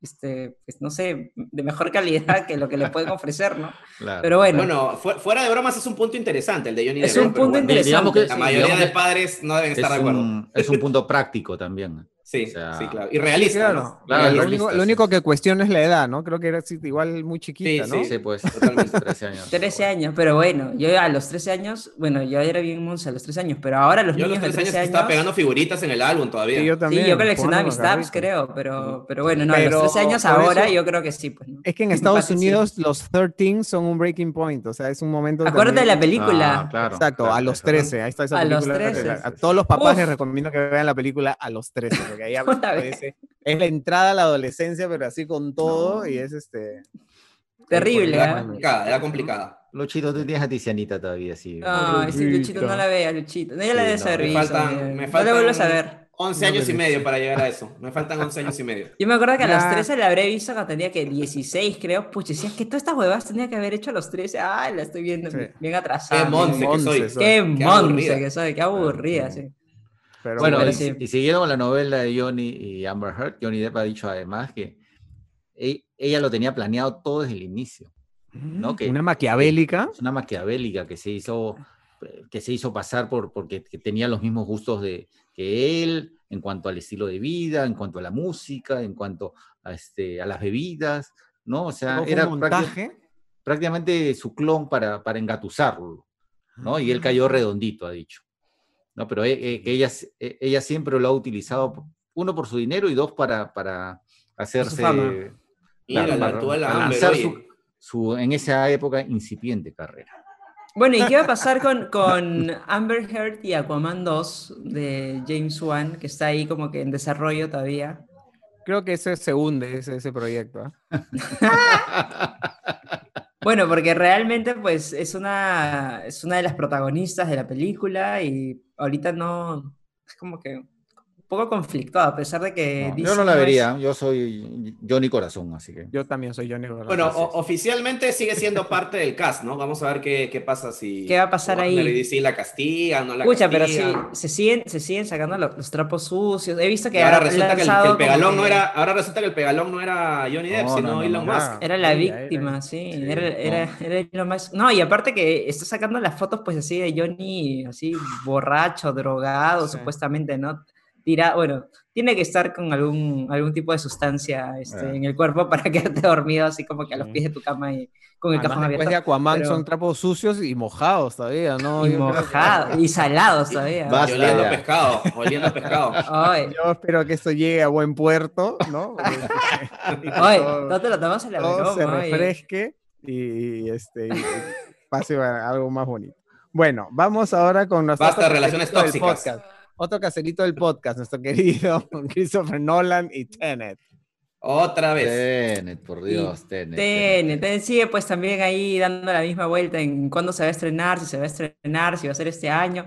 este, pues, no sé, de mejor calidad que lo que le pueden ofrecer, ¿no? Claro. Pero bueno, Bueno, fu- fuera de bromas es un punto interesante el de Johnny es Depp, un ¿no? Punto bueno, interesante. digamos que- La sí. mayoría de padres no deben es, estar de acuerdo. un, es un punto práctico también. Sí, o sea, sí, claro. Y realista, claro. ¿no? Claro, lo, realista, único, sí. lo único que cuestiona es la edad, ¿no? Creo que era igual muy chiquita, Sí, ¿no? Sí, pues, Totalmente. 13 años. 13 años, pero bueno, yo a los 13 años, bueno, yo era bien monza a los 13 años, pero ahora los Yo a los niños de 13 años 13 años... estaba pegando figuritas en el álbum todavía. Sí, yo también. Sí, yo coleccionaba mis tabs, creo, pero, pero bueno, no, a Pero los 13 años ahora eso- yo creo que sí, pues, ¿no? Es que en Estados sí. Unidos los 13 son un breaking point, o sea, es un momento... Acuérdate de la película. Ah, claro, Exacto, claro, a los eso. 13, ahí está esa A los película. que 13. la- A todos los papás les recomiendo que vean la película a los 13, porque ahí aparece- es la entrada a la adolescencia, pero así con todo, y es este... Terrible, Era ¿ah? complicada, era complicada. Luchito, tú tienes a Tizianita todavía, sí. Ay, sí, Luchito, no Luchito. la vea, Luchito. No, ya la Sí, debes no, haber me visto, faltan- No la faltan- vuelvas a ver. 11 No, años y medio para llegar a eso. Me faltan 11 años y medio. Yo me acuerdo que a los Ya. 13 la habré visto cuando tenía que 16, creo. Pucha, decías que todas estas huevas tenía que haber hecho a los 13. Ay, la estoy viendo Sí. bien atrasada. Qué monce que monce soy. soy. Qué Qué monce aburrida. que soy, qué aburrida, sí. Pero Bueno, y, sí. y siguiendo con la novela de Johnny y Amber Heard, Johnny Depp ha dicho además que e- ella lo tenía planeado todo desde el inicio. ¿no? Que- una maquiavélica. Es una maquiavélica que se hizo, que se hizo pasar por porque que tenía los mismos gustos de, que él en cuanto al estilo de vida, en cuanto a la música, en cuanto a, este, a las bebidas, ¿no? O sea, era un prácti- montaje. prácticamente su clon para, para engatusarlo, ¿no? Y él cayó redondito, ha dicho. ¿No? Pero e- e- que ella, e- ella siempre lo ha utilizado, uno por su dinero y dos para, para hacerse... Mira, para- la lanzar su, en esa época, incipiente carrera. Bueno, ¿y qué va a pasar con, con Amber Heard y Aquaman 2 de James Wan, que está ahí como que en desarrollo todavía? Creo que ese se hunde, ese, ese proyecto. ¿ah? Bueno, porque realmente pues es una, es una de las protagonistas de la película y ahorita no, es como que poco conflictuado, a pesar de que No, DC yo no la es- vería, yo soy Johnny Corazón, así que... Yo también soy Johnny Corazón. Bueno, o- oficialmente sigue siendo parte del cast, ¿no? Vamos a ver qué, qué pasa si. ¿Qué va a pasar ahí? y DC la castigan, no la Escucha, pero sí, se siguen, se siguen sacando lo- los, trapos sucios. He visto que Y ahora resulta que el, que el pegalón como no era, ahora resulta que el pegalón no era Johnny Depp, No, sino no, no, Elon no. Musk. Era la víctima, era. sí. Sí, era, era, no. era Elon Musk. No, y aparte que está sacando las fotos, pues así de Johnny, así borracho, drogado, Sí. supuestamente, ¿no? Tira, bueno, tiene que estar con algún, algún tipo de sustancia este, Ah. en el cuerpo para quedarte dormido, así como que a los pies de tu cama y con el Además, cajón después de abierto. Aquaman pero- son trapos sucios y mojados todavía, ¿no? Y que- mojados, y salados todavía. Va- Y oliendo ya. pescado, oliendo pescado. Ay, Yo espero que esto llegue a buen puerto, ¿no? Ay, todo- no te lo tomas a la se broma, oye. refresque y, y, este, y pase a algo más bonito. Bueno, vamos ahora con nuestro Basta relaciones tóxicas. podcast. Otro caserito del podcast, nuestro querido Christopher Nolan y Tenet. Otra vez. Tenet, por Dios, Tenet. Tenet, Tenet sigue pues también ahí dando la misma vuelta en cuándo se va a estrenar, si se va a estrenar, si va a ser este año.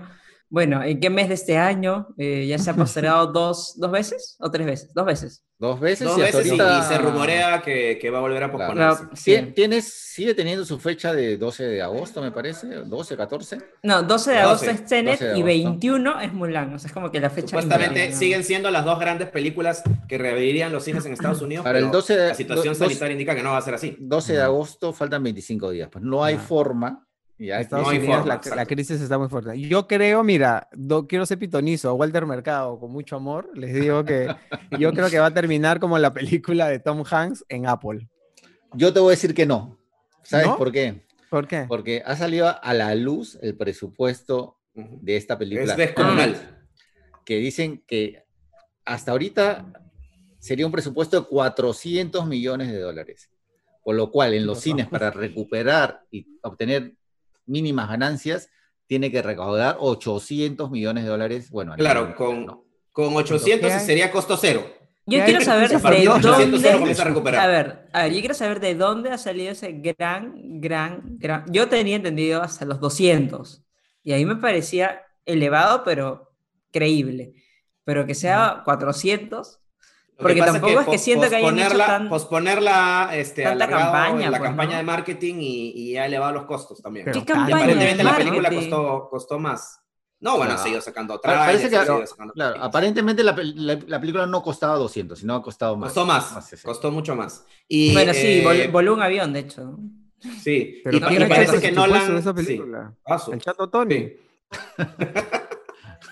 Bueno, ¿en qué mes de este año? Eh, ya se ha postergado dos, dos veces o tres veces, dos veces. Dos veces Dos y veces y- ahorita... y se rumorea que, que va a volver a Claro. posponerse. No, sí. Tien- Tienes, sigue teniendo su fecha de 12 de agosto, me parece, 12, 14. No, 12 de 12, agosto es Tenet 12 de y agosto. 21 es Mulan. O sea, es como que la fecha. Supuestamente ¿no? siguen siendo las dos grandes películas que reabrirían los cines en Estados Unidos. Para el pero 12 de- la situación do- sanitaria indica que no va a ser así. 12 de agosto faltan 25 días. Pues no hay Ah. forma. Ya, Estados No Unidos, forma, la, la crisis está muy fuerte. Yo creo, mira, do- quiero ser pitonizo, Walter Mercado, con mucho amor, les digo que yo creo que va a terminar como la película de Tom Hanks en Apple. Yo te voy a decir que no. ¿Sabes ¿No? por qué? ¿Por qué? Porque ha salido a la luz el presupuesto de esta película. Es descomunal. Que dicen que hasta ahorita sería un presupuesto de 400 millones de dólares. Por lo cual, en los cines, para recuperar y obtener mínimas ganancias, tiene que recaudar 800 millones de dólares. Bueno, Claro, nivel con, interno. con 800 ¿Qué hay? sería costo cero. Yo quiero saber de dónde. a ver, a ver, yo quiero saber de dónde ha salido ese gran, gran, gran. Yo tenía entendido hasta los 200. Y ahí me parecía elevado, pero creíble. Pero que sea 400. Porque tampoco es que pos- siento que hayan hecho posponerla- tan- posponerla, este, tanta campaña, la pues, campaña ¿no? de marketing y, y ha elevado los costos también. Pero ¿Qué. Y campaña de aparentemente la película costó, costó más. No, bueno, Claro. ha seguido sacando trailers, parece que- Claro, películas. aparentemente la, la- la película no costaba 200, sino ha costado más. Costó más, sí, sí. costó mucho más. Y, Bueno, sí, eh, vol- voló un avión, de hecho. Sí, Pero y, ¿quién y parece que Nolan... esa sí. película? Su- El chato Tony. sí.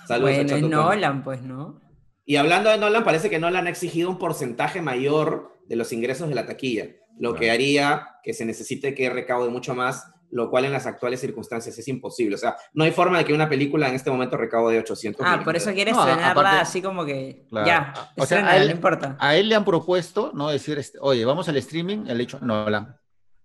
Saludos a bueno, es Chato Tony. Nolan, pues, ¿no? Y hablando de Nolan, parece que Nolan ha exigido un porcentaje mayor de los ingresos de la taquilla, lo que Claro. haría que se necesite que recaude mucho más, lo cual en las actuales circunstancias es imposible. O sea, no hay forma de que una película en este momento recaude 800 Ah, millones por de eso quiere No, estrenarla aparte- así como que. Claro. Ya, O sea, a él- no importa. A él le han propuesto, ¿no? Decir, este, oye, vamos al streaming, el hecho, no la.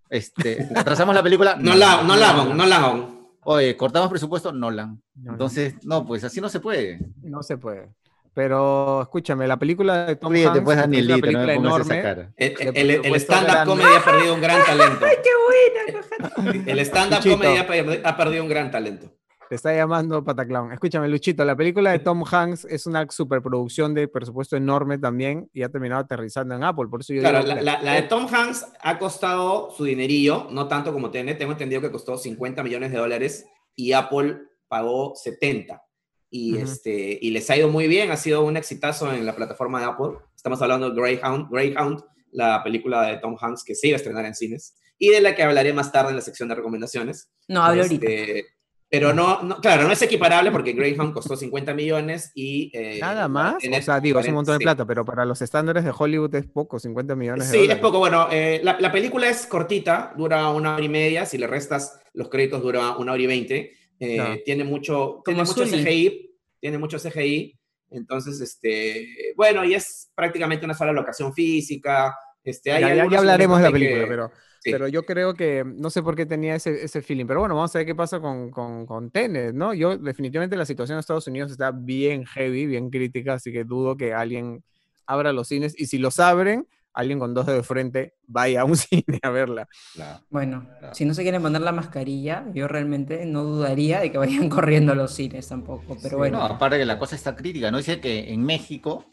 Este, atrasamos la película. No la, no la no la. Oye, cortamos presupuesto, Nolan. No, Entonces, no, pues así no se puede. No se puede. Pero escúchame, la película de Tom Ríete, Hanks pues, es una no película pongas enorme. esa cara. El, el- el stand-up comedy ha perdido un gran talento. ¡Qué buena! El stand-up comedy ha perdi- ha perdido un gran talento. Te está llamando Pataclown. Escúchame, Luchito, la película de Tom Hanks es una superproducción de presupuesto enorme también y ha terminado aterrizando en Apple. Por eso yo Claro, digo la, la- la de Tom Hanks ha costado su dinerillo, no tanto como tiene. Tengo entendido que costó 50 millones de dólares y Apple pagó 70. Y, este, y les ha ido muy bien, ha sido un exitazo en la plataforma de Apple. Estamos hablando de Greyhound, Greyhound, la película de Tom Hanks que se iba a estrenar en cines y de la que hablaré más tarde en la sección de recomendaciones. No, hablo ahorita. Este, Pero no, no, claro, no es equiparable porque Greyhound costó 50 millones y... eh, Nada más. O sea, digo, es un montón de sí. plata, pero para los estándares de Hollywood es poco, 50 millones de Sí, es poco. Bueno, eh, la, la película es cortita, dura una hora y media. Si le restas los créditos, dura una hora y veinte. Eh, Claro. Tiene mucho, tiene mucho. CGI. Tiene mucho CGI. Entonces, este, bueno, y es prácticamente una sola locación física. Este, hay Ya, ya- hablaremos de la película, que- pero, sí. pero yo creo que no sé por qué tenía ese, ese feeling. Pero bueno, vamos a ver qué pasa con, con, con Tenet, ¿no? Yo definitivamente la situación en Estados Unidos está bien heavy, bien crítica, así que dudo que alguien abra los cines. Y si los abren, alguien con dos dedos de frente vaya a un cine a verla. Claro. Bueno, Claro. si no se quieren poner la mascarilla, yo realmente no dudaría de que vayan corriendo a los cines tampoco. Pero Sí, bueno, No, aparte que la cosa está crítica, ¿no? Dice que en México,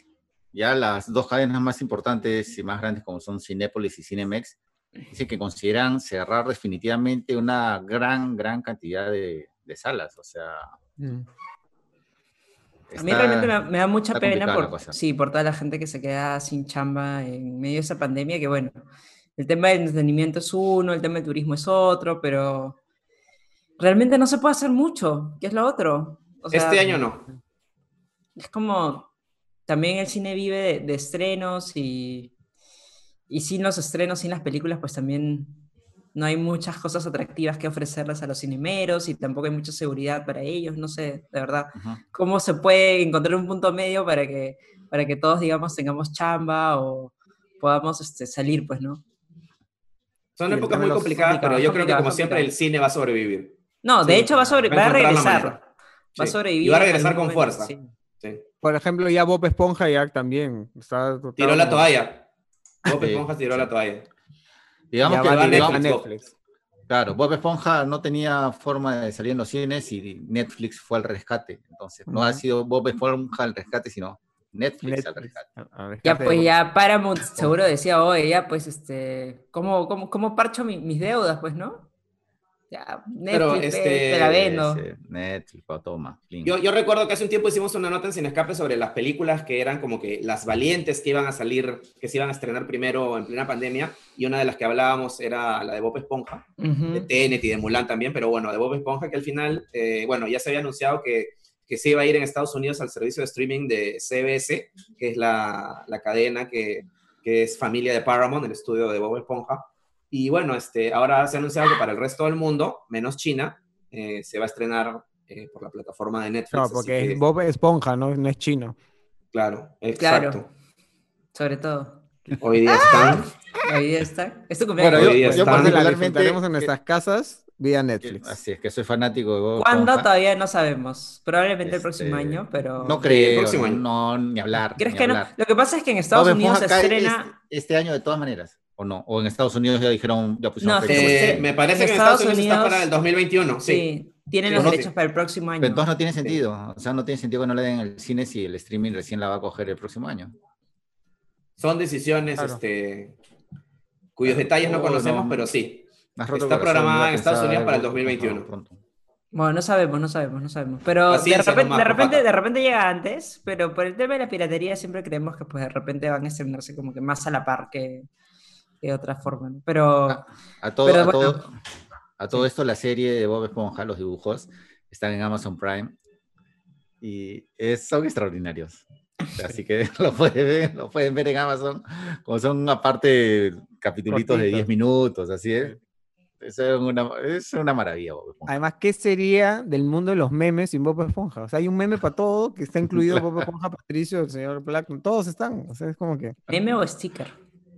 ya las dos cadenas más importantes y más grandes como son Cinépolis y Cinemex, dice que consideran cerrar definitivamente una gran, gran cantidad de, de salas. O sea, a mí realmente me, da- me da mucha pena por, sí, por toda la gente que se queda sin chamba en medio de esa pandemia, que bueno, el tema del entretenimiento es uno, el tema del turismo es otro, pero realmente no se puede hacer mucho, que es lo otro. O sea, Este año no. es como también el cine vive de, de estrenos y, y sin los estrenos, sin las películas, pues también no hay muchas cosas atractivas que ofrecerles a los cinemeros y tampoco hay mucha seguridad para ellos, no sé, de verdad, cómo se puede encontrar un punto medio para que, para que todos, digamos, tengamos chamba o podamos este, salir, pues, ¿no? Son épocas muy complicadas, pero yo creo que como siempre el cine va a sobrevivir. No, de Sí, hecho va a, sobre, va a regresar, va a sobrevivir. Y va a regresar con momento, fuerza. sí. Por ejemplo, ya Bob Esponja ya también está... está Tiró la toalla. Bob Esponja tiró la toalla. Digamos Ya que va va directo a Netflix, Netflix. Claro, Bob Esponja no tenía forma de salir en los cines y Netflix fue al rescate. Entonces, no ha sido Bob Esponja al rescate, sino Netflix, al rescate. A- a Ya rescate pues ya Paramount seguro decía, oye, ya pues este, ¿cómo, cómo, cómo parcho mi- mis deudas? Pues, ¿no? Ya, Netflix, Pero, pe, este, te la vendo. Netflix, toma. Yo, yo recuerdo que hace un tiempo hicimos una nota en Sin Escape sobre las películas que eran como que las valientes que iban a salir, que se iban a estrenar primero en plena pandemia, y una de las que hablábamos era la de Bob Esponja, Ujú. de Tenet y de Mulan también, pero bueno, de Bob Esponja que al final, eh, bueno, ya se había anunciado que, que se iba a ir en Estados Unidos al servicio de streaming de CBS, que es la, la cadena que, que es familia de Paramount, el estudio de Bob Esponja. Y bueno, este, ahora se ha anunciado que para el resto del mundo, menos China, eh, se va a estrenar eh, por la plataforma de Netflix. No, porque que, es Bob Esponja, no, no es chino. Claro, Claro. exacto. Sobre todo. Hoy día están... Ahí está. Es tu Bueno, cumpleaños. yo- hoy día yo están- La particularmente- disfrutaremos en nuestras casas vía Netflix. Así es que soy fanático de Bob ¿Cuándo? Esponja. Todavía no sabemos. Probablemente el próximo Este, año, pero... No creo, próximo año. no, ni hablar. ¿Crees ni que no? Lo que pasa es que en Estados Bob Unidos se estrena... Este, este año de todas maneras, ¿o no? O en Estados Unidos ya dijeron, ya pusieron No, fecha. Eh, me parece en que en Estados Estados Unidos, está para el 2021. Sí. Sí, tienen Sí, los no, derechos sí. para el próximo año. Pero entonces no tiene sentido. O sea, no tiene sentido que no le den el cine si el streaming recién la va a coger el próximo año. Son decisiones Claro. este, cuyos detalles no conocemos, no. pero sí. Está programada en Estados Unidos para el algo 2021. pronto. Bueno, no sabemos, no sabemos, no sabemos. Pero de repente, nomás, de, repente, de repente llega antes, pero por el tema de la piratería siempre creemos que pues de repente van a estrenarse como que más a la par que, que de otra forma. ¿no? Pero Ah, A todo, Pero a bueno. todo, a todo esto, la serie de Bob Esponja, los dibujos, están en Amazon Prime y es- son extraordinarios. Así que lo pueden, ver, lo pueden ver en Amazon, como son aparte capitulitos de Cortitos. 10 minutos, así es. Es una, es una maravilla, Bob Esponja. Además, ¿qué sería del mundo de los memes sin Bob Esponja? O sea, hay un meme para todo que está incluido Bob Esponja, Patricio, el señor Black, todos están. O sea, es como que. meme o sticker.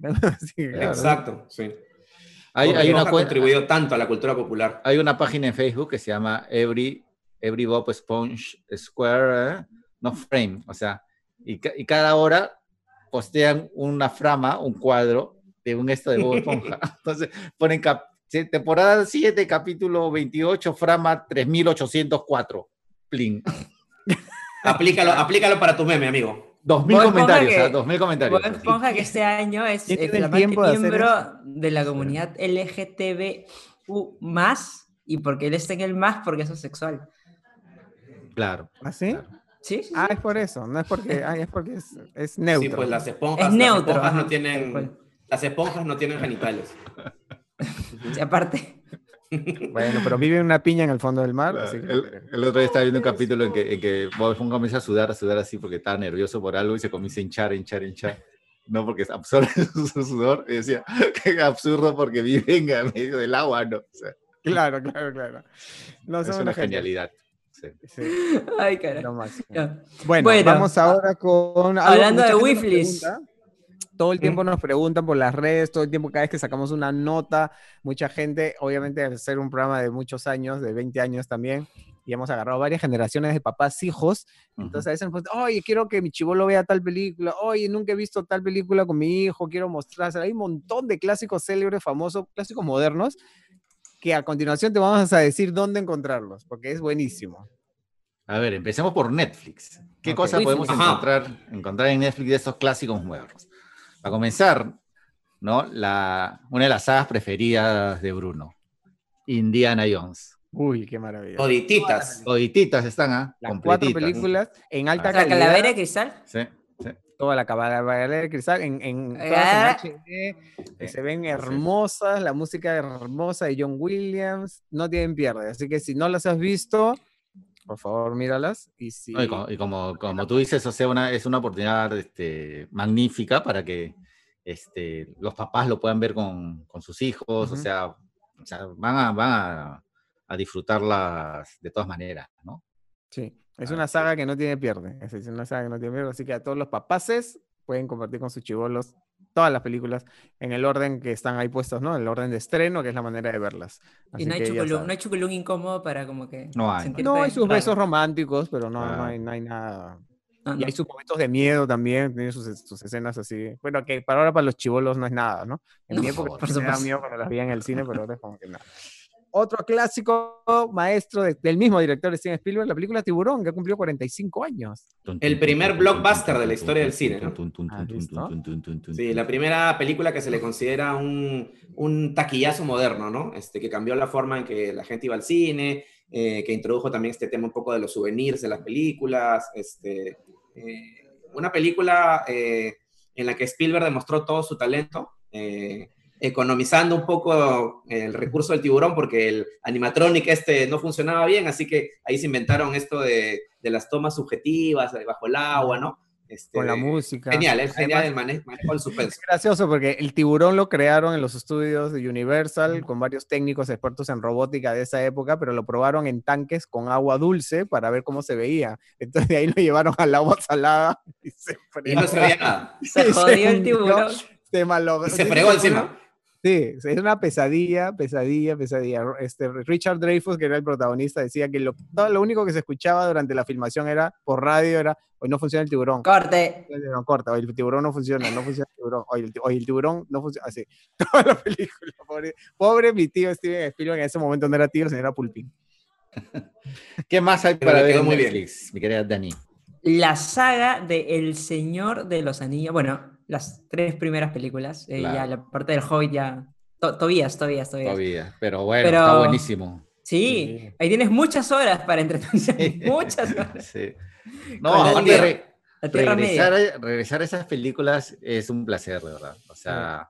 Sí, claro. Exacto, sí. Hay, hay una ha cuenta, contribuido tanto a la cultura popular. hay una página en Facebook que se llama Every, Every Bob Sponge Square, ¿eh? no frame, o sea, y, y cada hora postean una frama, un cuadro de un esto de Bob Esponja. Entonces ponen cap- temporada 7, capítulo 28, frama 3804. Plin. Aplícalo, aplícalo para tu meme, amigo. 2000 Bob Esponja comentarios, que- ¿ah? 2000 comentarios. Bob Esponja que este año es ¿Quién eh, tiene el flamante tiempo de hacer miembro de la comunidad LGTBU+, y porque él está en el más porque es homosexual. Claro. ¿Ah, sí? claro. ¿Sí? sí, Ah, sí. es por eso. No es porque. Ah, es porque es, es neutro. Sí, pues las esponjas, Es las neutro, esponjas ajá, no tienen, las esponjas no tienen genitales. Aparte. Bueno, pero vive una piña en el fondo del mar. así que- El, el otro día estaba viendo un capítulo en que, en que Bob Esponja comienza a sudar, a sudar así porque estaba nervioso por algo y se comienza a hinchar, hinchar, hinchar. No, porque absorbe su sudor. Y decía, qué absurdo porque vive en medio del agua, ¿no? O sea, Claro, claro, claro. No, es una genialidad. sí. Sí, Ay, cara. Ya. Bueno, Bueno, vamos ahora con. hablando de pregunta. Todo el tiempo nos preguntan por las redes, todo el tiempo, cada vez que sacamos una nota, mucha gente, obviamente, al ser un programa de muchos años, de 20 años también, y hemos agarrado varias generaciones de papás, hijos. Entonces a veces nos preguntan, oye, quiero que mi chivolo vea tal película, oye, nunca he visto tal película con mi hijo, quiero mostrársela. Hay un montón de clásicos célebres, famosos, clásicos modernos, que a continuación te vamos a decir dónde encontrarlos, porque es buenísimo. A ver, empecemos por Netflix. ¿Qué Ok. cosas podemos encontrar, encontrar en Netflix de estos clásicos modernos? Para comenzar, ¿no? La, una de las sagas preferidas de Bruno, Indiana Jones. Uy, qué maravilla. Todititas. Todititas están, ¿ah? Las cuatro películas en alta La calidad. calavera de cristal. Sí, sí. toda la caballería de cristal en, en, todas Ah. en HD, que se ven hermosas, la música hermosa de John Williams, no tienen pierde. Así que si no las has visto, por favor, míralas. Y si, y como, y como, como tú dices, o sea, una, es una oportunidad este, magnífica para que este, los papás lo puedan ver con, con sus hijos, o, sea, o sea, van a, van a, a disfrutarlas de todas maneras, ¿no? sí, es una saga que no tiene pierde. Es una saga que no tiene pierde. Así que a todos los papaces pueden compartir con sus chivolos todas las películas en el orden que están ahí puestos, ¿no? El orden de estreno, que es la manera de verlas. Y Así no hay, saben. no hay incómodo para como que No hay. No hay sus raro. besos románticos, pero no, no, Ah. hay, no hay nada. No, Y no. hay sus momentos de miedo también, tiene sus, sus escenas así. Bueno, que para ahora para los chivolos no es nada, ¿no? En No, mi época por me daba miedo cuando las veía en el cine, pero ahora es como que nada. Otro clásico maestro de- del mismo director Steven Spielberg, la película Tiburón, que ha cumplido 45 años. El primer blockbuster de la historia del cine, ¿no? Sí, la primera película que se le considera un, un taquillazo moderno, ¿no? Este, que cambió la forma en que la gente iba al cine, eh, que introdujo también este tema un poco de los souvenirs de las películas. Este, eh, una película eh, en la que Spielberg demostró todo su talento, eh, economizando un poco el recurso del tiburón, porque el animatronic este no funcionaba bien, así que ahí se inventaron esto de, de las tomas subjetivas, bajo el agua, ¿no? Este, Con la música. Genial, es genial el Además, mane- manejo del suspenso. Es gracioso porque el tiburón lo crearon en los estudios de Universal con varios técnicos expertos en robótica de esa época, pero lo probaron en tanques con agua dulce para ver cómo se veía. Entonces de ahí lo llevaron al agua salada y se Y no se veía nada. Se jodió el tiburón. Se malogró. Y se fregó encima. Sí, es una pesadilla, pesadilla, pesadilla. Este, Richard Dreyfuss, que era el protagonista, decía que lo, todo lo único que se escuchaba durante la filmación era por radio, era hoy no funciona el tiburón. Corte. No, corta, hoy el tiburón no funciona, no funciona el tiburón, hoy el, hoy el tiburón no funciona, así. Toda la película, pobre, pobre mi tío Steven Spielberg, en ese momento no era tío, sino era Pulpín. ¿Qué más hay para ver muy bien. Netflix, mi querida Dani? La saga de El Señor de los Anillos. Bueno, las tres primeras películas. eh, Claro. Ya la parte del Hobbit ya. To- Tobías, Tobías, Tobías. Todavía. Pero bueno, Pero- está buenísimo. Sí, Sí. ahí tienes muchas horas para entretención. muchas horas. Sí. No, aparte, tierra- re- La Tierra regresar, a, regresar a esas películas es un placer, de verdad. O sea,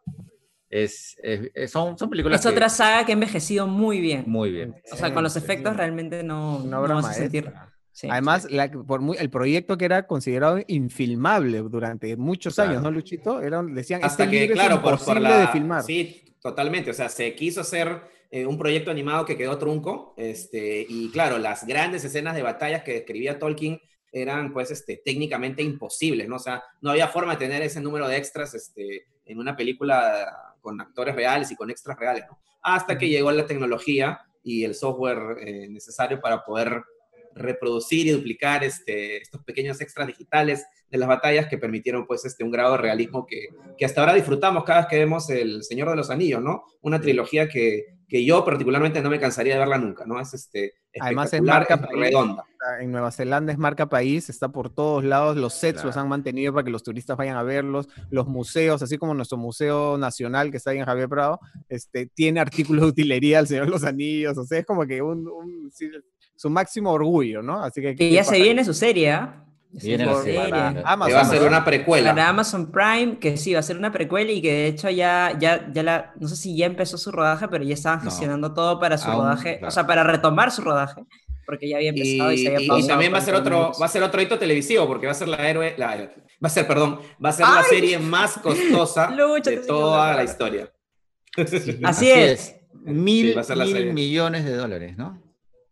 es, es- es- son, son películas Es que- otra saga que ha envejecido muy bien. muy bien. O sea, con los efectos sí. realmente no, no obra vas a sentir. Sí. Además, la- por muy, el proyecto que era considerado infilmable durante muchos Claro. años, ¿no, Luchito? Era, decían, Hasta este que, libro claro, es por, por la... de filmar. Sí, totalmente. O sea, se quiso hacer eh, un proyecto animado que quedó trunco. Este, y claro, las grandes escenas de batallas que describía Tolkien eran, pues, este, técnicamente imposibles, ¿no? O sea, no había forma de tener ese número de extras este, en una película con actores reales y con extras reales, ¿no? Hasta que llegó la tecnología y el software eh, necesario para poder reproducir y duplicar este, estos pequeños extras digitales de las batallas que permitieron pues este, un grado de realismo que, que hasta ahora disfrutamos cada vez que vemos El Señor de los Anillos, ¿no? Una trilogía que, que yo particularmente no me cansaría de verla nunca, ¿no? Es este, Además, es marca país. redonda. En Nueva Zelanda es marca país, está por todos lados, los sets los han mantenido para que los turistas vayan a verlos, los museos, así como nuestro Museo Nacional que está ahí en Javier Prado, este, tiene artículos de utilería al Señor de los Anillos, o sea, es como que un, su máximo orgullo, ¿no? Así que... Que ya se viene su serie, ¿ah? Se Viene la serie. Para- Que Amazon, va a ser una precuela. Para Amazon Prime, que sí, va a ser una precuela y que de hecho ya, ya, ya la, no sé si ya empezó su rodaje, pero ya estaban No. gestionando todo para su Aún, rodaje, claro. o sea, para retomar su rodaje, porque ya había empezado y, Y, se había y- y pausado también va a ser otro, va a ser otro hito televisivo, porque va a ser la héroe, la, va a ser, perdón, va a ser la serie más costosa Lucha, de toda la historia. Así es. Mil, millones de dólares, ¿no?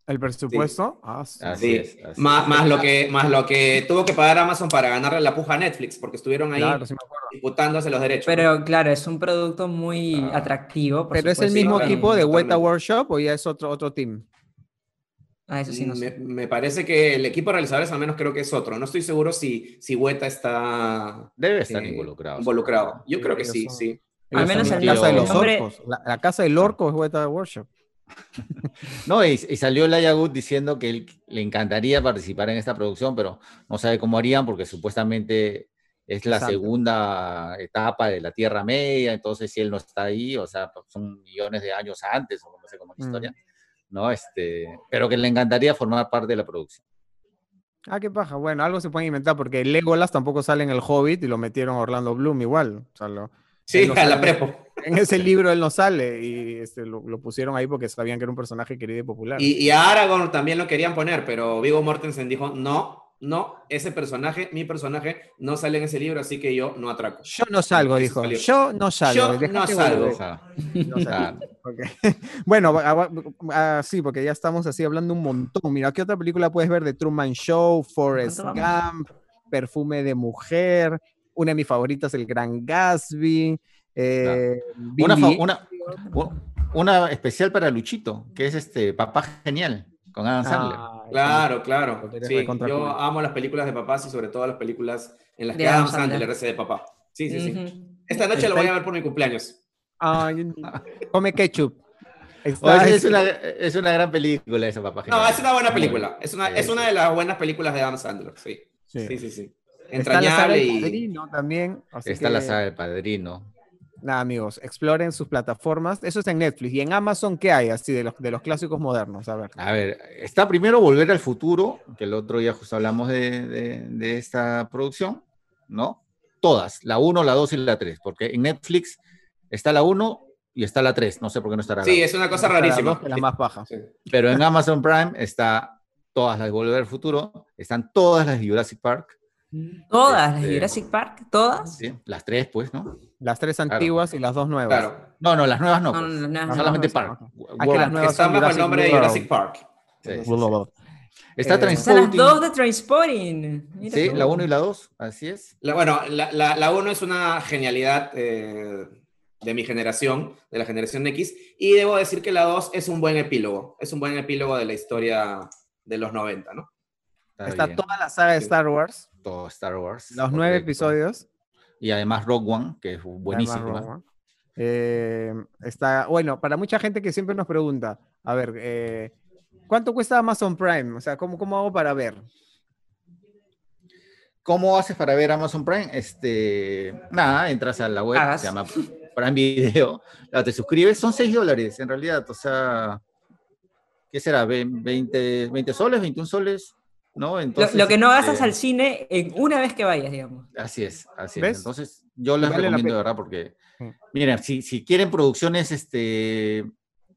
El presupuesto. ah, sí. Así Sí, es. así más, es. más, lo que, más lo que tuvo que pagar Amazon para ganarle la puja a Netflix, porque estuvieron ahí Claro, sí disputándose los derechos. Pero claro, es un producto muy Ah. atractivo. por Pero es el mismo equipo de Weta. Workshop o ya es otro, otro team. Ah, eso sí no sé. me, me parece que el equipo de realizadores al menos creo que es otro. No estoy seguro si, si Weta está Debe estar eh, involucrado. involucrado. Yo creo que sí, son- sí. Al menos el la casa de los orcos. La, la casa del orco es Weta Workshop. No, y, y salió Laia Good diciendo que él le encantaría participar en esta producción, pero no sabe cómo harían porque supuestamente es la Exacto. segunda etapa de la Tierra Media, entonces si él no está ahí, o sea, pues, son millones de años antes, o no sé cómo es la Mm. historia, ¿no? Este, pero que le encantaría formar parte de la producción. Ah, qué paja. Bueno, algo se pueden inventar porque Legolas tampoco sale en el Hobbit y lo metieron a Orlando Bloom igual. O sea, lo- Sí, no a la prepo. En ese libro él no sale y este, lo, lo pusieron ahí porque sabían que era un personaje querido y popular. Y, y a Aragorn también lo querían poner, pero Vigo Mortensen dijo, no, no, ese personaje, mi personaje, no sale en ese libro, así que yo no atraco. Yo no salgo, dijo. Yo no salgo. Yo déjate no salgo. No salgo. claro. Ok. Bueno, va- va- ah, sí, porque ya estamos así hablando un montón. Mira, ¿qué otra película puedes ver? The Truman Show, Forrest ¿Cuánto Gump, Perfume de Mujer, una de mis favoritas, El Gran Gatsby. Eh, Una, Billy- una, u- una especial para Luchito, que es este Papá Genial, con Adam Sandler. Ah, Claro, claro. Eres Sí, yo cool. amo las películas de papás y sobre todo las películas en las De que Adam Sandler. Sandler hace de papá. Sí, sí, sí. Ujú. Esta noche lo voy a ver por mi cumpleaños. Ay, come ketchup. Está- Oye, es, una, es una gran película esa, Papá Genial. No, es una buena película. Es una, es una de las buenas películas de Adam Sandler, sí. sí. Sí, sí, sí. Está la saga Entrañable del y... Padrino también. así Está la que- saga del Padrino. Nada, amigos, exploren sus plataformas. Eso está en Netflix. ¿Y en Amazon qué hay así de los, de los clásicos modernos? A ver. A ver, está primero Volver al Futuro, que el otro día justo hablamos de, de- de esta producción, ¿no? Todas, la 1, la 2 y la 3, porque en Netflix está la 1 y está la 3, no sé por qué no estará la Sí, es una cosa rarísima. la más baja. Sí. Pero en Amazon Prime está todas las de Volver al Futuro, están todas las de Jurassic Park, Todas, las Este- de Jurassic Park, todas. ¿sí? las tres, pues, ¿no? Las tres antiguas y las dos nuevas. Claro. No, no, las nuevas no, No, pues. no, no, no, no. solamente no, Park. Ah, que las nuevas Están bajo el nombre de. Jurassic Park. Sí, sí, sí. Está Eh, Están las dos de Transporting. Mira Sí, la 1 y la 2, así es. La- bueno, la, la, la uno es una genialidad eh, de mi generación, de la generación X, y debo decir que la 2 es un buen epílogo, es un buen epílogo de la historia de los 90, ¿no? Está toda la saga de Star Wars. Todo Star Wars. Los nueve episodios. Y además Rogue One, que es buenísimo. Eh, está, bueno, para mucha gente que siempre nos pregunta, a ver, eh, ¿cuánto cuesta Amazon Prime? O sea, ¿cómo, ¿cómo hago para ver? ¿Cómo haces para ver Amazon Prime? Este, nada, entras a la web, se llama Prime Video, te suscribes, son 6 dólares en realidad, o sea, ¿qué será? ¿20, 20 soles, 21 soles? ¿No? Entonces, lo, que no gastas este al cine en una vez que vayas, digamos. Así es, así es. Entonces, yo les recomiendo de verdad porque, mm. miren, si, si quieren producciones este,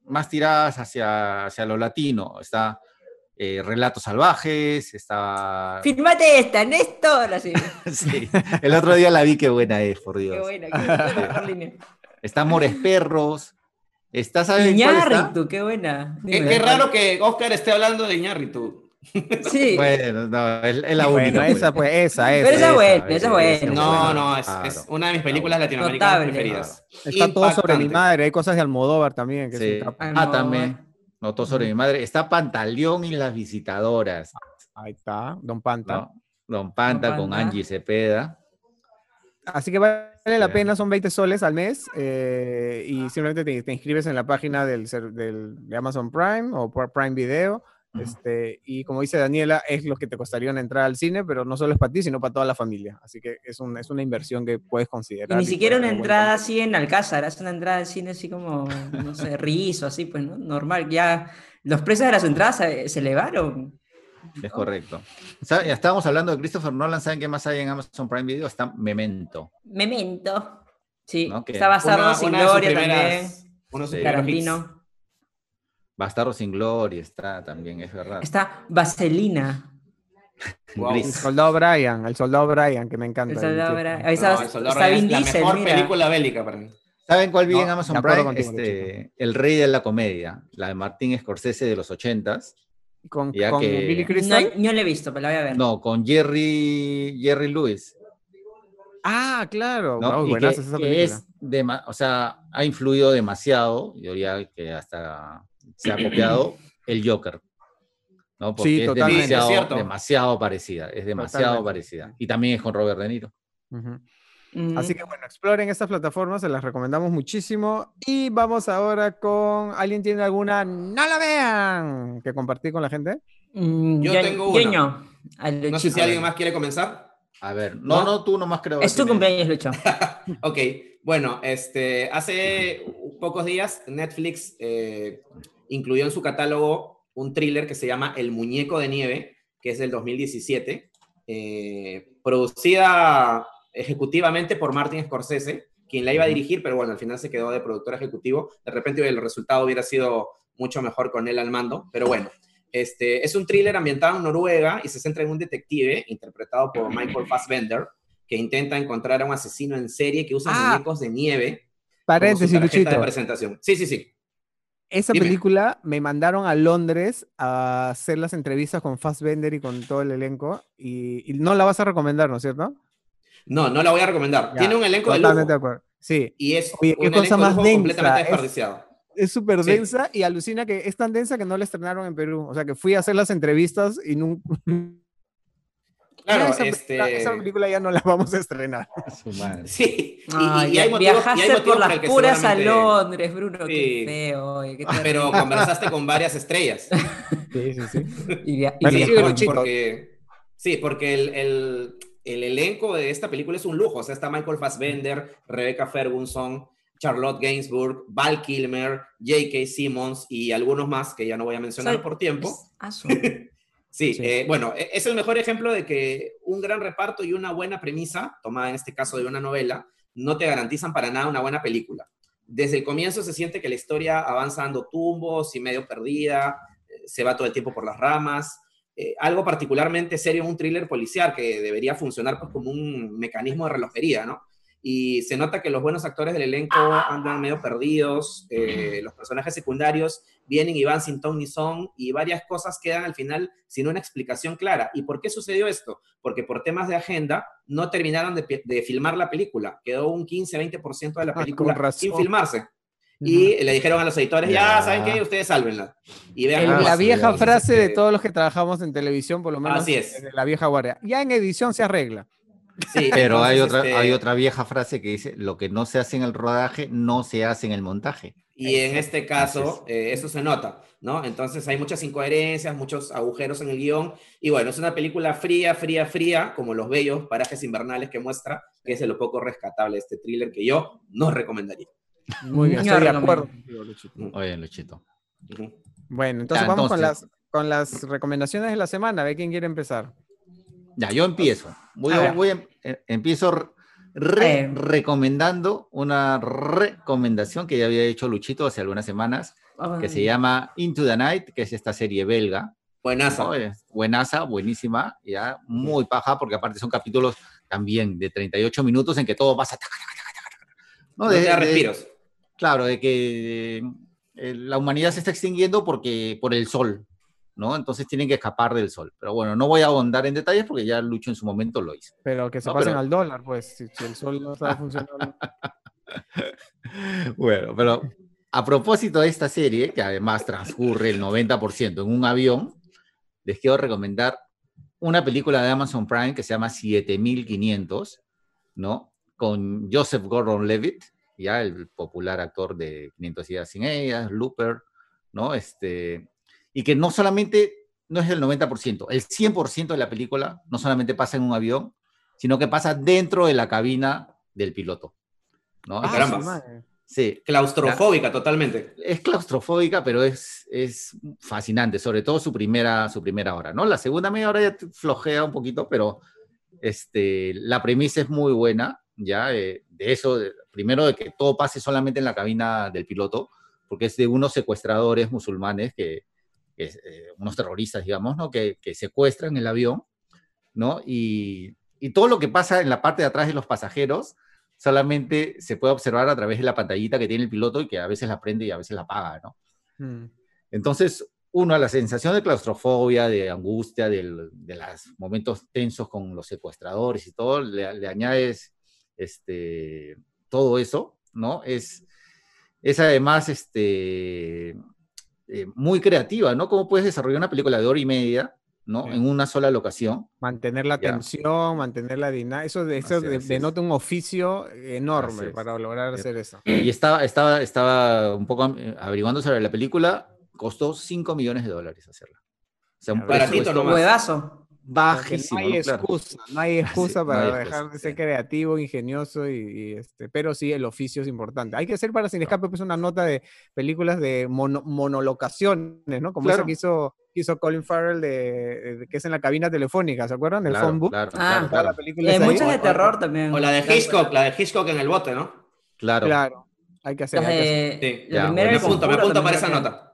más tiradas hacia, hacia lo latino, está eh, Relatos Salvajes, está... Filmate esta, Néstor. Así. sí, el otro día la vi, qué buena es, por Dios. Qué buena, qué buena. está Amores Perros, está, ¿sabes Iñárritu, qué buena. qué, raro que Oscar esté hablando de Iñárritu. Sí. Bueno, no, es, la única. Pues. esa, pues, esa, esa. Pero esa es buena, esa es buena. No, no, es, es, una de mis películas latinoamericanas preferidas. Está todo sobre mi madre, hay cosas de Almodóvar también. Que sí. Ah, también. Notó sobre mi madre. Está Pantaleón y las visitadoras. Ahí está, Don Panta. Don, Panta con Angie Cepeda. Así que vale la pena, son 20 soles al mes eh, y simplemente te, inscribes en la página del, del, de Amazon Prime o por Prime Video este, y como dice Daniela, es lo que te costaría una entrada al cine, pero no solo es para ti, sino para toda la familia. Así que es, un, es una inversión que puedes considerar. Y ni siquiera una entrada así en Alcázar, es una entrada al cine así como, no sé, rizo, así, pues, ¿no? Normal. Ya los precios de las entradas se, elevaron. Es correcto. Ya estábamos hablando de Christopher Nolan, ¿saben qué más hay en Amazon Prime Video? Está Memento. Memento. Sí, está basado en Gloria también. Unos Tarantino. Bastardo sin Gloria está también, es verdad. Está Vaselina. El soldado Brian, el soldado Brian, que me encanta. El soldado Brian. Ahí está, Vin la mejor película bélica para mí. ¿Saben cuál vi en Amazon Prime? este, el rey de la comedia, la de Martín Scorsese de los ochentas. Con, con Billy Crystal. No, no la he visto, pero la voy a ver. No, con Jerry, Jerry Lewis. Ah, claro. ¿no? esa película. Es o sea, ha influido demasiado, yo diría que hasta se ha copiado el Joker. ¿no? Porque es demasiado, demasiado, parecida, es demasiado parecida. Y también es con Robert De Niro. Así que bueno, exploren estas plataformas, se las recomendamos muchísimo. Y vamos ahora con. ¿Alguien tiene alguna? ¡No la vean! ¿Que compartir con la gente? Mm, yo, tengo una. No sé si alguien más quiere comenzar. A ver, no, no, tú nomás creo. Es tu cumpleaños, Lucho. ok, bueno, este, hace pocos días Netflix eh, incluyó en su catálogo un thriller que se llama El Muñeco de Nieve, que es del 2017, eh, producida ejecutivamente por Martin Scorsese, quien la iba a dirigir, pero bueno, al final se quedó de productor ejecutivo. De repente el resultado hubiera sido mucho mejor con él al mando, pero bueno. Este, es un thriller ambientado en Noruega y se centra en un detective interpretado por Michael Fassbender que intenta encontrar a un asesino en serie que usa ah. muñecos de nieve. Paréntesis, Luchito. de presentación. Sí, sí, sí. Esa película me mandaron a Londres a hacer las entrevistas con Fassbender y con todo el elenco. Y, no la vas a recomendar, ¿no es cierto? No, no la voy a recomendar. Tiene un elenco de lujo. De acuerdo. Sí. Y es Oye, un cosa más densa. completamente desperdiciado. Es súper densa y alucina que es tan densa que no la estrenaron en Perú. O sea, que fui a hacer las entrevistas y nunca Claro, esa, este... esa, película ya no la vamos a estrenar. Sí, y, hay motivos, viajaste por las puras a Londres, Bruno, qué feo. Pero conversaste con varias estrellas. Sí, sí, sí. y, porque, sí, porque el, el, el, elenco de esta película es un lujo. O sea, está Michael Fassbender, Rebecca Ferguson, Charlotte Gainsbourg, Val Kilmer, J.K. Simmons y algunos más que ya no voy a mencionar por tiempo. Sí, eh, bueno, e, es el mejor ejemplo de que un gran reparto y una buena premisa, tomada en este caso de una novela, no te garantizan para nada una buena película. Desde el comienzo se siente que la historia avanza dando tumbos y medio perdida, eh, se va todo el tiempo por las ramas. Eh, algo particularmente serio en un thriller policial que debería funcionar pues, como un mecanismo de relojería, ¿no? Y se nota que los buenos actores del elenco andan medio perdidos, eh, los personajes secundarios vienen y van sin ton ni son, y varias cosas quedan al final sin una explicación clara. ¿Y por qué sucedió esto? Porque por temas de agenda no terminaron de, filmar la película, quedó un 15-20% de la ah, película sin filmarse. Y le dijeron a los editores, ya, ¿saben qué? Ustedes sálvenla. Y vean la vieja frase de todos los que trabajamos en televisión, por lo menos. Así es. la vieja guardia. Ya en edición se arregla. Sí, pero hay, otra, hay este otra vieja frase que dice, lo que no se hace en el rodaje, no se hace en el montaje. Y en este caso, eh, eso se nota, ¿no? Entonces hay muchas incoherencias, muchos agujeros en el guion. Y bueno, es una película fría, fría, fría, como los bellos parajes invernales que muestra, que es de lo poco rescatable este thriller que yo no recomendaría. Muy bien, estoy de acuerdo. Oye, Luchito. Bueno, entonces vamos Con, las, con las recomendaciones de la semana. A ver quién quiere empezar. Ya, yo empiezo. Voy, voy em, eh, empiezo em. recomendando una recomendación que ya había hecho Luchito hace algunas semanas, que se llama Into the Night, que es esta serie belga. Buenaza. Buenaza, buenísima, ya muy paja, porque aparte son capítulos también de 38 minutos en que todo pasa. ¿no? De, respiros. claro, de que eh, la humanidad se está extinguiendo porque, por el sol, ¿no? Entonces tienen que escapar del sol. Pero bueno, no voy a ahondar en detalles porque ya Lucho en su momento lo hizo. Pero que se pasen al dólar, pues, si, el sol no está funcionando. bueno, pero a propósito de esta serie, que además transcurre el 90% en un avión, les quiero recomendar una película de Amazon Prime que se llama 7500, ¿no? Con Joseph Gordon-Levitt, ya el popular actor de 500 días sin ellas, Looper, ¿no? Este, y que no solamente no es el 90%, el 100% de la película no solamente pasa en un avión, sino que pasa dentro de la cabina del piloto. ¿no? Ah, caramba. Sí. Claustrofóbica totalmente. Es claustrofóbica, pero es, es fascinante, sobre todo su primera, su primera hora, ¿no? La segunda media hora ya flojea un poquito, pero este, la premisa es muy buena, ya, eh, de eso, primero de que todo pase solamente en la cabina del piloto, porque es de unos secuestradores musulmanes que, eh, unos terroristas, digamos, ¿no? Que, que, secuestran el avión, ¿no? Y, y, todo lo que pasa en la parte de atrás de los pasajeros solamente se puede observar a través de la pantallita que tiene el piloto y que a veces la prende y a veces la apaga, ¿no? Mm. Entonces, uno, la sensación de claustrofobia, de angustia, de los momentos tensos con los secuestradores y todo, le, le añades este, todo eso, ¿no? Es, es además este, eh, muy creativa, ¿no? ¿Cómo puedes desarrollar una película de hora y media, ¿no? En una sola locación. Mantener la tensión, mantener la dinámica, eso, eso denota un oficio enorme para lograr hacer eso. Y estaba, estaba, estaba un poco eh, averiguando sobre la película, costó 5 millones de dólares hacerla. O sea, un Baratito nomás bajísimo. No hay excusa, no hay excusa para dejar de ser creativo, ingenioso y, este, pero sí el oficio es importante. Hay que hacer para Sin Escape pues una nota de películas de monolocaciones, ¿no? Como esa que hizo, hizo Colin Farrell de, que es en la cabina telefónica, ¿se acuerdan? El phone book. Claro, ah, hay muchas de terror también. O la de Hitchcock, la de Hitchcock en el bote, ¿no? Claro. Claro. Hay que hacer. Sí. me apunto, me apunto para esa nota.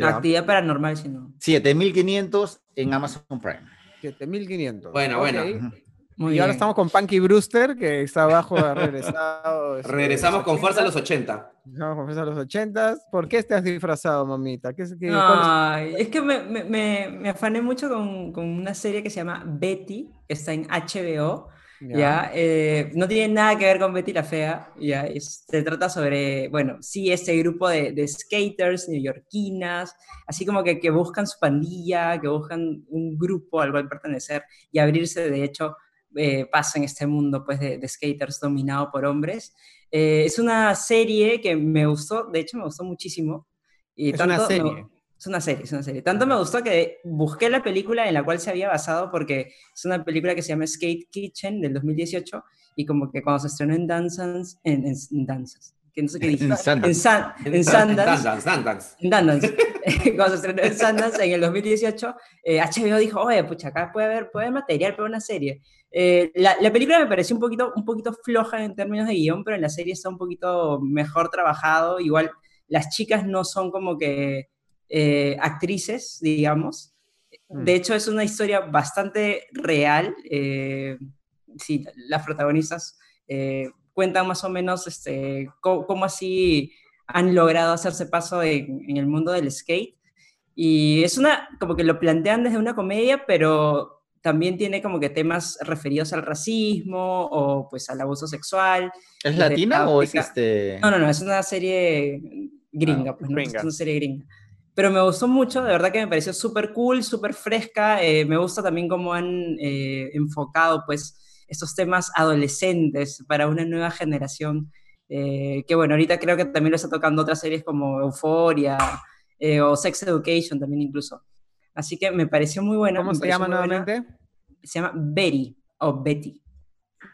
Actividad paranormal, si no. 7500 en Amazon Prime. 7500. Bueno, bueno. y ahora estamos con Punky Brewster, que está abajo, ha regresado. Este, Regresamos con fuerza a los 80. Vamos con fuerza a los 80. ¿Por qué estás disfrazado, mamita? ¿Qué, qué, Ay, es? que me, me, me, afané mucho con, con, una serie que se llama Betty, que está en HBO. ¿Ya? Eh, no tiene nada que ver con Betty la Fea, ¿ya? se trata sobre, bueno, sí, ese grupo de, de skaters neoyorquinas, así como que, que, buscan su pandilla, que buscan un grupo al cual pertenecer y abrirse, de hecho, eh, pasa en este mundo pues, de, skaters dominado por hombres. Eh, es una serie que me gustó, de hecho me gustó muchísimo. Y es una serie. Es una serie, es una serie. Tanto me gustó que busqué la película en la cual se había basado porque es una película que se llama Skate Kitchen del 2018 y como que cuando se estrenó en Danzans, en, en, Danzas, que no sé qué dije. En Sundance. En, en Sundance. En Sundance. cuando se estrenó en Sundance en el 2018, eh, HBO dijo, oye, pucha, acá puede haber, puede haber material para una serie. Eh, la, la, película me pareció un poquito, un poquito floja en términos de guion, pero en la serie está un poquito mejor trabajado. Igual las chicas no son como que eh, actrices, digamos. Mm. De hecho, es una historia bastante real. Eh, sí, las protagonistas, eh, cuentan más o menos este, cómo, así han logrado hacerse paso en, en, el mundo del skate. Y es una, como que lo plantean desde una comedia, pero también tiene como que temas referidos al racismo o pues al abuso sexual. ¿Es latina o es este...? No, no, no, es una serie gringa, ah, pues no es una serie gringa. Pero me gustó mucho, de verdad que me pareció súper cool, súper fresca. Eh, me gusta también cómo han eh, enfocado pues estos temas adolescentes para una nueva generación. Eh, que bueno, ahorita creo que también lo está tocando otras series como Euphoria o Sex Education también incluso. Así que me pareció muy bueno. ¿Cómo se llama nuevamente? Se llama Betty o Betty.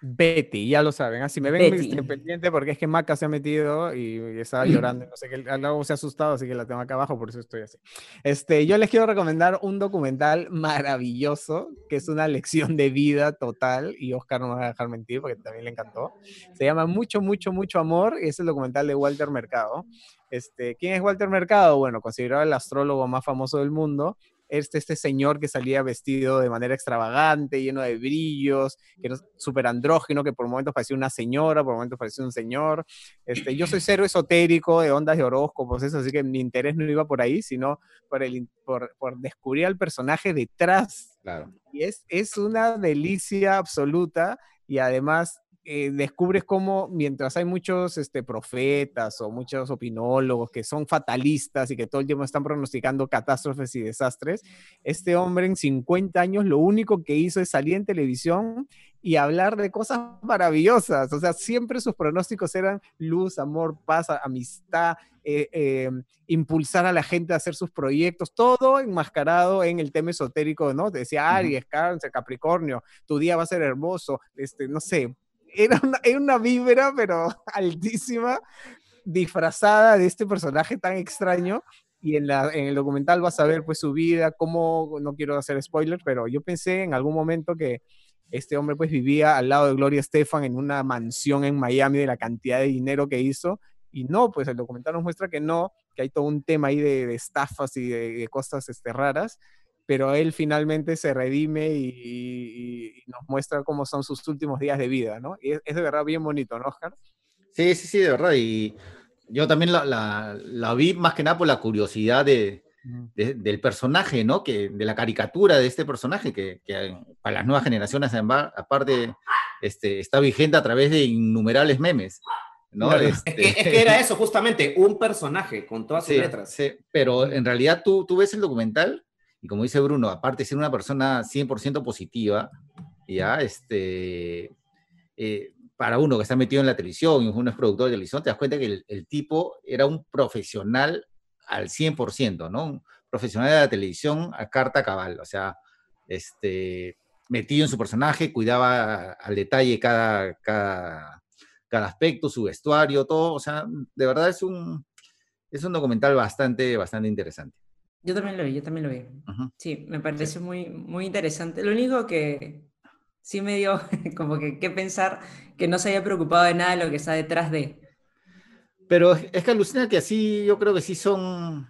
Betty, ya lo saben. Así me ven este, pendiente porque es que Maca se ha metido y, estaba llorando. No sé qué, luego se ha asustado, así que la tengo acá abajo, por eso estoy así. Este, yo les quiero recomendar un documental maravilloso que es una lección de vida total y Oscar no me va a dejar mentir porque también le encantó. Se llama Mucho, mucho, mucho amor y es el documental de Walter Mercado. Este, ¿Quién es Walter Mercado? Bueno, considerado el astrólogo más famoso del mundo este, este señor que salía vestido de manera extravagante, lleno de brillos, que era súper andrógeno, que por momentos parecía una señora, por momentos parecía un señor. Este, yo soy cero esotérico de ondas de horóscopos, eso, así que mi interés no iba por ahí, sino por, el, por, por descubrir al personaje detrás. Claro. Y es, es una delicia absoluta y además eh, descubres cómo mientras hay muchos este, profetas o muchos opinólogos que son fatalistas y que todo el tiempo están pronosticando catástrofes y desastres, este hombre en 50 años lo único que hizo es salir en televisión y hablar de cosas maravillosas. O sea, siempre sus pronósticos eran luz, amor, paz, amistad, eh, eh, impulsar a la gente a hacer sus proyectos, todo enmascarado en el tema esotérico, ¿no? Decía Aries, Cáncer, Capricornio, tu día va a ser hermoso, este, no sé, era una, era una vibra, pero altísima, disfrazada de este personaje tan extraño. Y en, la, en el documental vas a ver pues su vida, cómo, no quiero hacer spoilers, pero yo pensé en algún momento que este hombre pues vivía al lado de Gloria Estefan en una mansión en Miami de la cantidad de dinero que hizo. Y no, pues el documental nos muestra que no, que hay todo un tema ahí de, estafas y de, cosas este, raras pero él finalmente se redime y, nos muestra cómo son sus últimos días de vida, ¿no? Y es, de verdad bien bonito, ¿no, Oscar? Sí, sí, sí, de verdad. Y yo también la, vi más que nada por la curiosidad de, del personaje, ¿no? Que, de la caricatura de este personaje, que, para las nuevas generaciones, aparte, este, está vigente a través de innumerables memes. ¿no? Este es, que, era eso, justamente, un personaje con todas sus letras. Sí, pero en realidad tú, tú ves el documental y como dice Bruno, aparte de ser una persona 100% positiva, ya, este, eh, para uno que está metido en la televisión y uno es productor de televisión, te das cuenta que el, tipo era un profesional al 100%, ¿no? Un profesional de la televisión a carta cabal, o sea, este, metido en su personaje, cuidaba al detalle cada, cada, cada aspecto, su vestuario, todo, o sea, de verdad es un, es un documental bastante, bastante interesante. Yo también lo vi, yo también lo vi. Sí, me pareció muy, muy interesante. Lo único que sí me dio como que qué pensar que no se haya preocupado de nada de lo que está detrás de. Pero es que alucina que así, yo creo que sí son,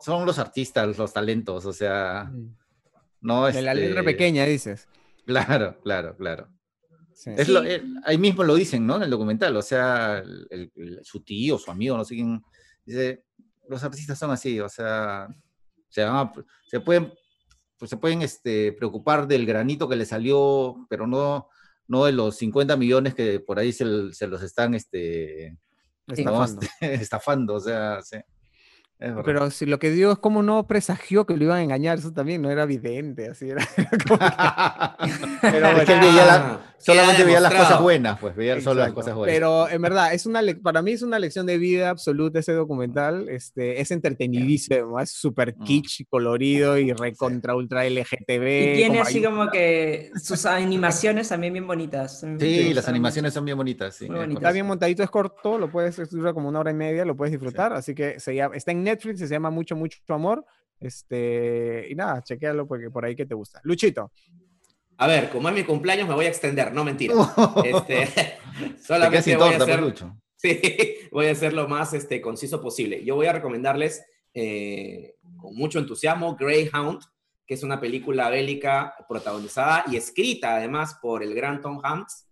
son los artistas, los talentos, o sea, no De la letra este pequeña, dices. Claro, claro, claro. Es Lo, eh, ahí mismo lo dicen, ¿no? En el documental, o sea, su tío, su amigo, no sé quién, dice, los artistas son así, o sea, se, se pueden, pues se pueden este, preocupar del granito que le salió, pero no, no de los 50 millones que por ahí se, los están este, estafando. estafando, o sea, sí. Pero si lo que digo es como no presagió que lo iban a engañar, eso también no era evidente, así era. Pero es que veía solamente veía las cosas buenas, pues veía solo las cosas buenas. Pero en verdad, es una para mí es una lección de vida absoluta ese documental, este, es entretenidísimo, es súper mm. kitsch, colorido y recontra ultra LGTB. Y tiene así como que sus animaciones también bien bonitas. Sí, las animaciones son bien bonitas, sí. Está bien montadito, es corto, lo puedes, dura como una hora y media, lo puedes disfrutar, así que se llama, está en Netflix, se llama Mucho, Mucho Amor. Este, y nada, chequealo porque por ahí que te gusta. Luchito. A ver, como es mi cumpleaños, me voy a extender, no mentira. este, solamente voy a, hacer, sí, voy a hacer lo más este, conciso posible. Yo voy a recomendarles eh, con mucho entusiasmo Greyhound, que es una película bélica protagonizada y escrita además por el gran Tom Hanks.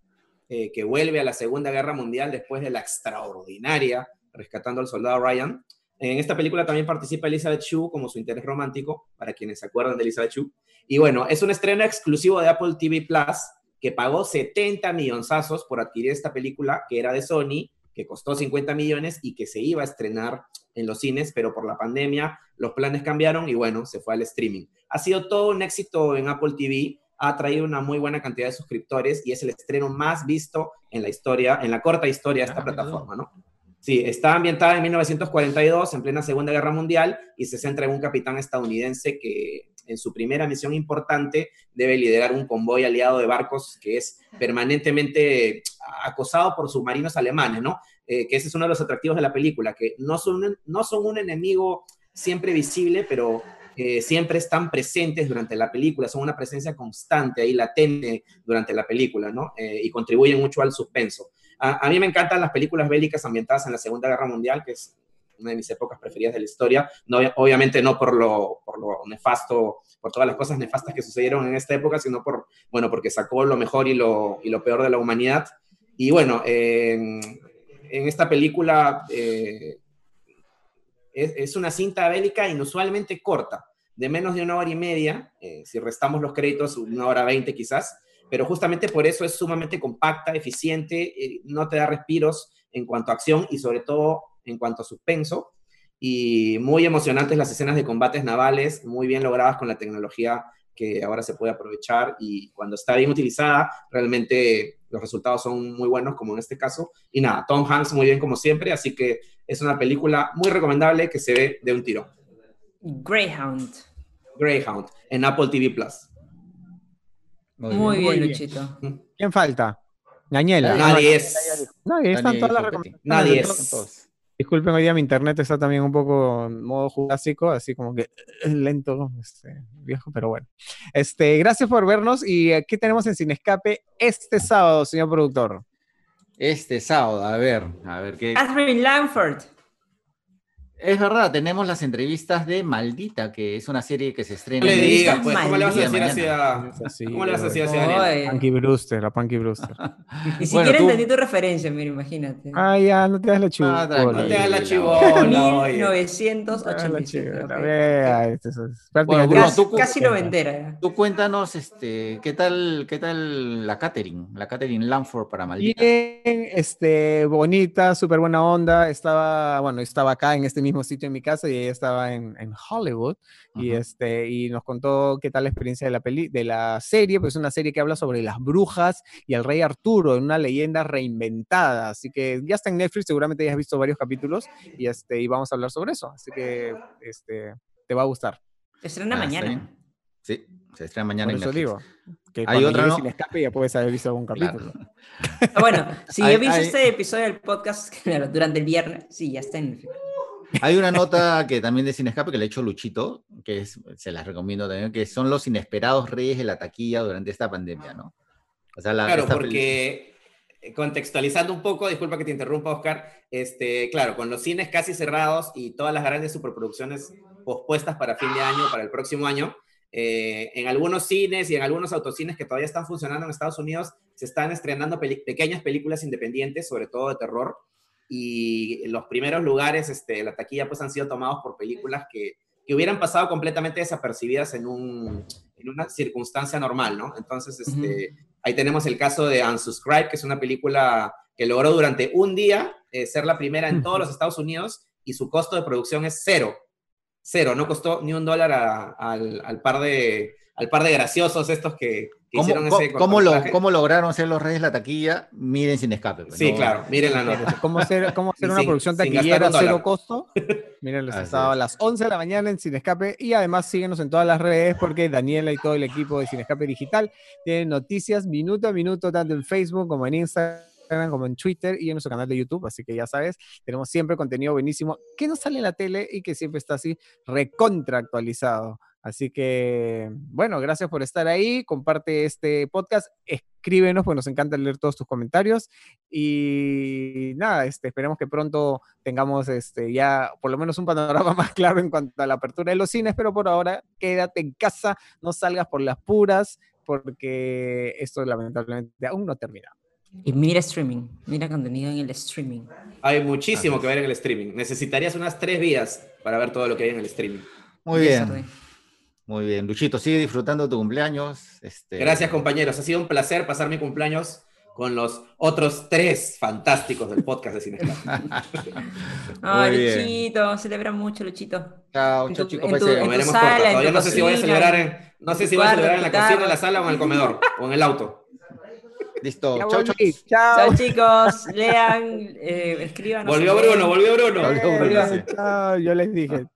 eh, que vuelve a la Segunda Guerra Mundial después de la extraordinaria Rescatando al Soldado Ryan. En esta película también participa Elizabeth Shue como su interés romántico, para quienes se acuerdan de Elizabeth Shue. Y bueno, es un estreno exclusivo de Apple TV Plus, que pagó 70 millonzazos por adquirir esta película, que era de Sony, que costó 50 millones y que se iba a estrenar en los cines, pero por la pandemia los planes cambiaron y bueno, se fue al streaming. Ha sido todo un éxito en Apple TV, ha traído una muy buena cantidad de suscriptores y es el estreno más visto en la historia, en la corta historia de esta ah, plataforma, ¿no? Sí, está ambientada en 1942, en plena Segunda Guerra Mundial, y se centra en un capitán estadounidense que en su primera misión importante debe liderar un convoy aliado de barcos que es permanentemente acosado por submarinos alemanes, ¿no? Eh, que ese es uno de los atractivos de la película, que no son, no son un enemigo siempre visible, pero eh, siempre están presentes durante la película, son una presencia constante ahí, latente durante la película, ¿no? Eh, y contribuyen mucho al suspenso. A, mí me encantan las películas bélicas ambientadas en la Segunda Guerra Mundial, que es una de mis épocas preferidas de la historia. No, obviamente no por lo, nefasto, por todas las cosas nefastas que sucedieron en esta época, sino por, bueno, porque sacó lo mejor y lo, y lo peor de la humanidad. Y bueno, en esta película eh, es, es, una cinta bélica inusualmente corta, de menos de una hora y media, eh, si restamos los créditos, una hora veinte quizás, pero justamente por eso es sumamente compacta, eficiente, eh, no te da respiros en cuanto a acción y sobre todo en cuanto a suspenso. Y muy emocionantes las escenas de combates navales, muy bien logradas con la tecnología que ahora se puede aprovechar y cuando está bien utilizada, realmente los resultados son muy buenos, como en este caso. Y nada, Tom Hanks muy bien como siempre, así que es una película muy recomendable que se ve de un tiro. Greyhound. Greyhound, en Apple TV Plus. Muy, bien, Luchito. ¿Quién falta? Daniela. Nadie es. Nadie, están todas las recomendaciones. Nadie es. Disculpen, hoy día mi internet está también un poco en modo jurásico, así como que lento, este, viejo, pero bueno. Este, gracias por vernos y ¿qué tenemos en Cinescape este sábado, señor productor? Este sábado, a ver, a ver qué. Catherine Langford. Es verdad, tenemos las entrevistas de Maldita, que es una serie que se estrena. No le digas, pues, ¿cómo le vas a decir así a, ¿cómo le vas a decir así a Daniel? Punky Brewster, a Punky Brewster. Ni siquiera entendí tu referencia, mira, imagínate. Ah, ya, no te das la chivola. no te das la chivola, 1987. Este bueno, casi, tú, casi noventera. Tú cuéntanos, este, ¿qué tal, qué tal la catering? La catering Lanford para Maldita. Bien, este, bonita, súper buena onda. Estaba, bueno, estaba acá en este mismo sitio en mi casa y ella estaba en, en Hollywood y, este, y nos contó qué tal la experiencia de la, peli, de la serie, pues es una serie que habla sobre las brujas y el rey Arturo, en una leyenda reinventada, así que ya está en Netflix, seguramente ya has visto varios capítulos y, este, y vamos a hablar sobre eso, así que este, te va a gustar. Se estrena ah, mañana. Sí, se estrena mañana. Por eso digo, que Hay otra, no? sin escape ya puedes haber visto algún capítulo. Ah, bueno, si yo visto este episodio del podcast durante el viernes, sí, ya está en Netflix. Hay una nota que también de Sin Escape que le ha hecho Luchito, que se las recomiendo también, que son los inesperados reyes de la taquilla durante esta pandemia, ¿no? claro, porque eh, contextualizando un poco, disculpa que te interrumpa, Oscar, este, claro, con los cines casi cerrados y todas las grandes superproducciones pospuestas para fin de año, para el próximo año, eh, en algunos cines y en algunos autocines que todavía están funcionando en Estados Unidos, se están estrenando pequeñas películas independientes, sobre todo de terror, y los primeros lugares, este, la taquilla, pues han sido tomados por películas que, que hubieran pasado completamente desapercibidas en, un, en una circunstancia normal, ¿no? Entonces, este, ahí tenemos el caso de Unsubscribe, que es una película que logró durante un día eh, ser la primera en todos los Estados Unidos y su costo de producción es cero. Cero, no costó ni un dólar al, al, par de, al par de graciosos estos que, ¿Cómo, ¿Cómo, lograron ser los reyes de la taquilla? Miren sin escape. Pues, sí, claro, miren la nota. ¿Cómo hacer, cómo hacer una producción taquillera a cero costo? Miren, les estaba a las 11 de la mañana en Sin Escape y además síguenos en todas las redes porque Daniela y todo el equipo de Sin Escape Digital tienen noticias minuto a minuto, tanto en Facebook como en Instagram como en Twitter y en nuestro canal de YouTube, así que ya sabes, tenemos siempre contenido buenísimo que no sale en la tele y que siempre está así recontra actualizado. Así que, bueno, gracias por estar ahí. Comparte este podcast. Escríbenos, pues nos encanta leer todos tus comentarios. Y nada, este, esperemos que pronto tengamos este, ya por lo menos un panorama más claro en cuanto a la apertura de los cines, pero por ahora quédate en casa, no salgas por las puras, porque esto lamentablemente aún no termina. Y mira streaming, mira contenido en el streaming. Hay muchísimo que ver en el streaming. Necesitarías unas tres vías para ver todo lo que hay en el streaming. Muy bien, muy bien. Luchito, sigue disfrutando tu cumpleaños. Este, Gracias, compañeros. Ha sido un placer pasar mi cumpleaños con los otros tres fantásticos del podcast de Cinestar. Ay, bien. Luchito, celebra mucho, Luchito. Chao, En chao, tu- chicos. en tu- pues, en tu Comeremos sala, en Todavía tu no sé si voy a celebrar en, no sé en si tu voy a cuarto, celebrar en la en tu cocina, en la sala o en el comedor o en el auto. Listo, chao, chao. Chao. Chicos. Lean, eh, escriban. Volvió Bruno, volvió Bruno. Volvió Bruno, sí. chao, yo les dije.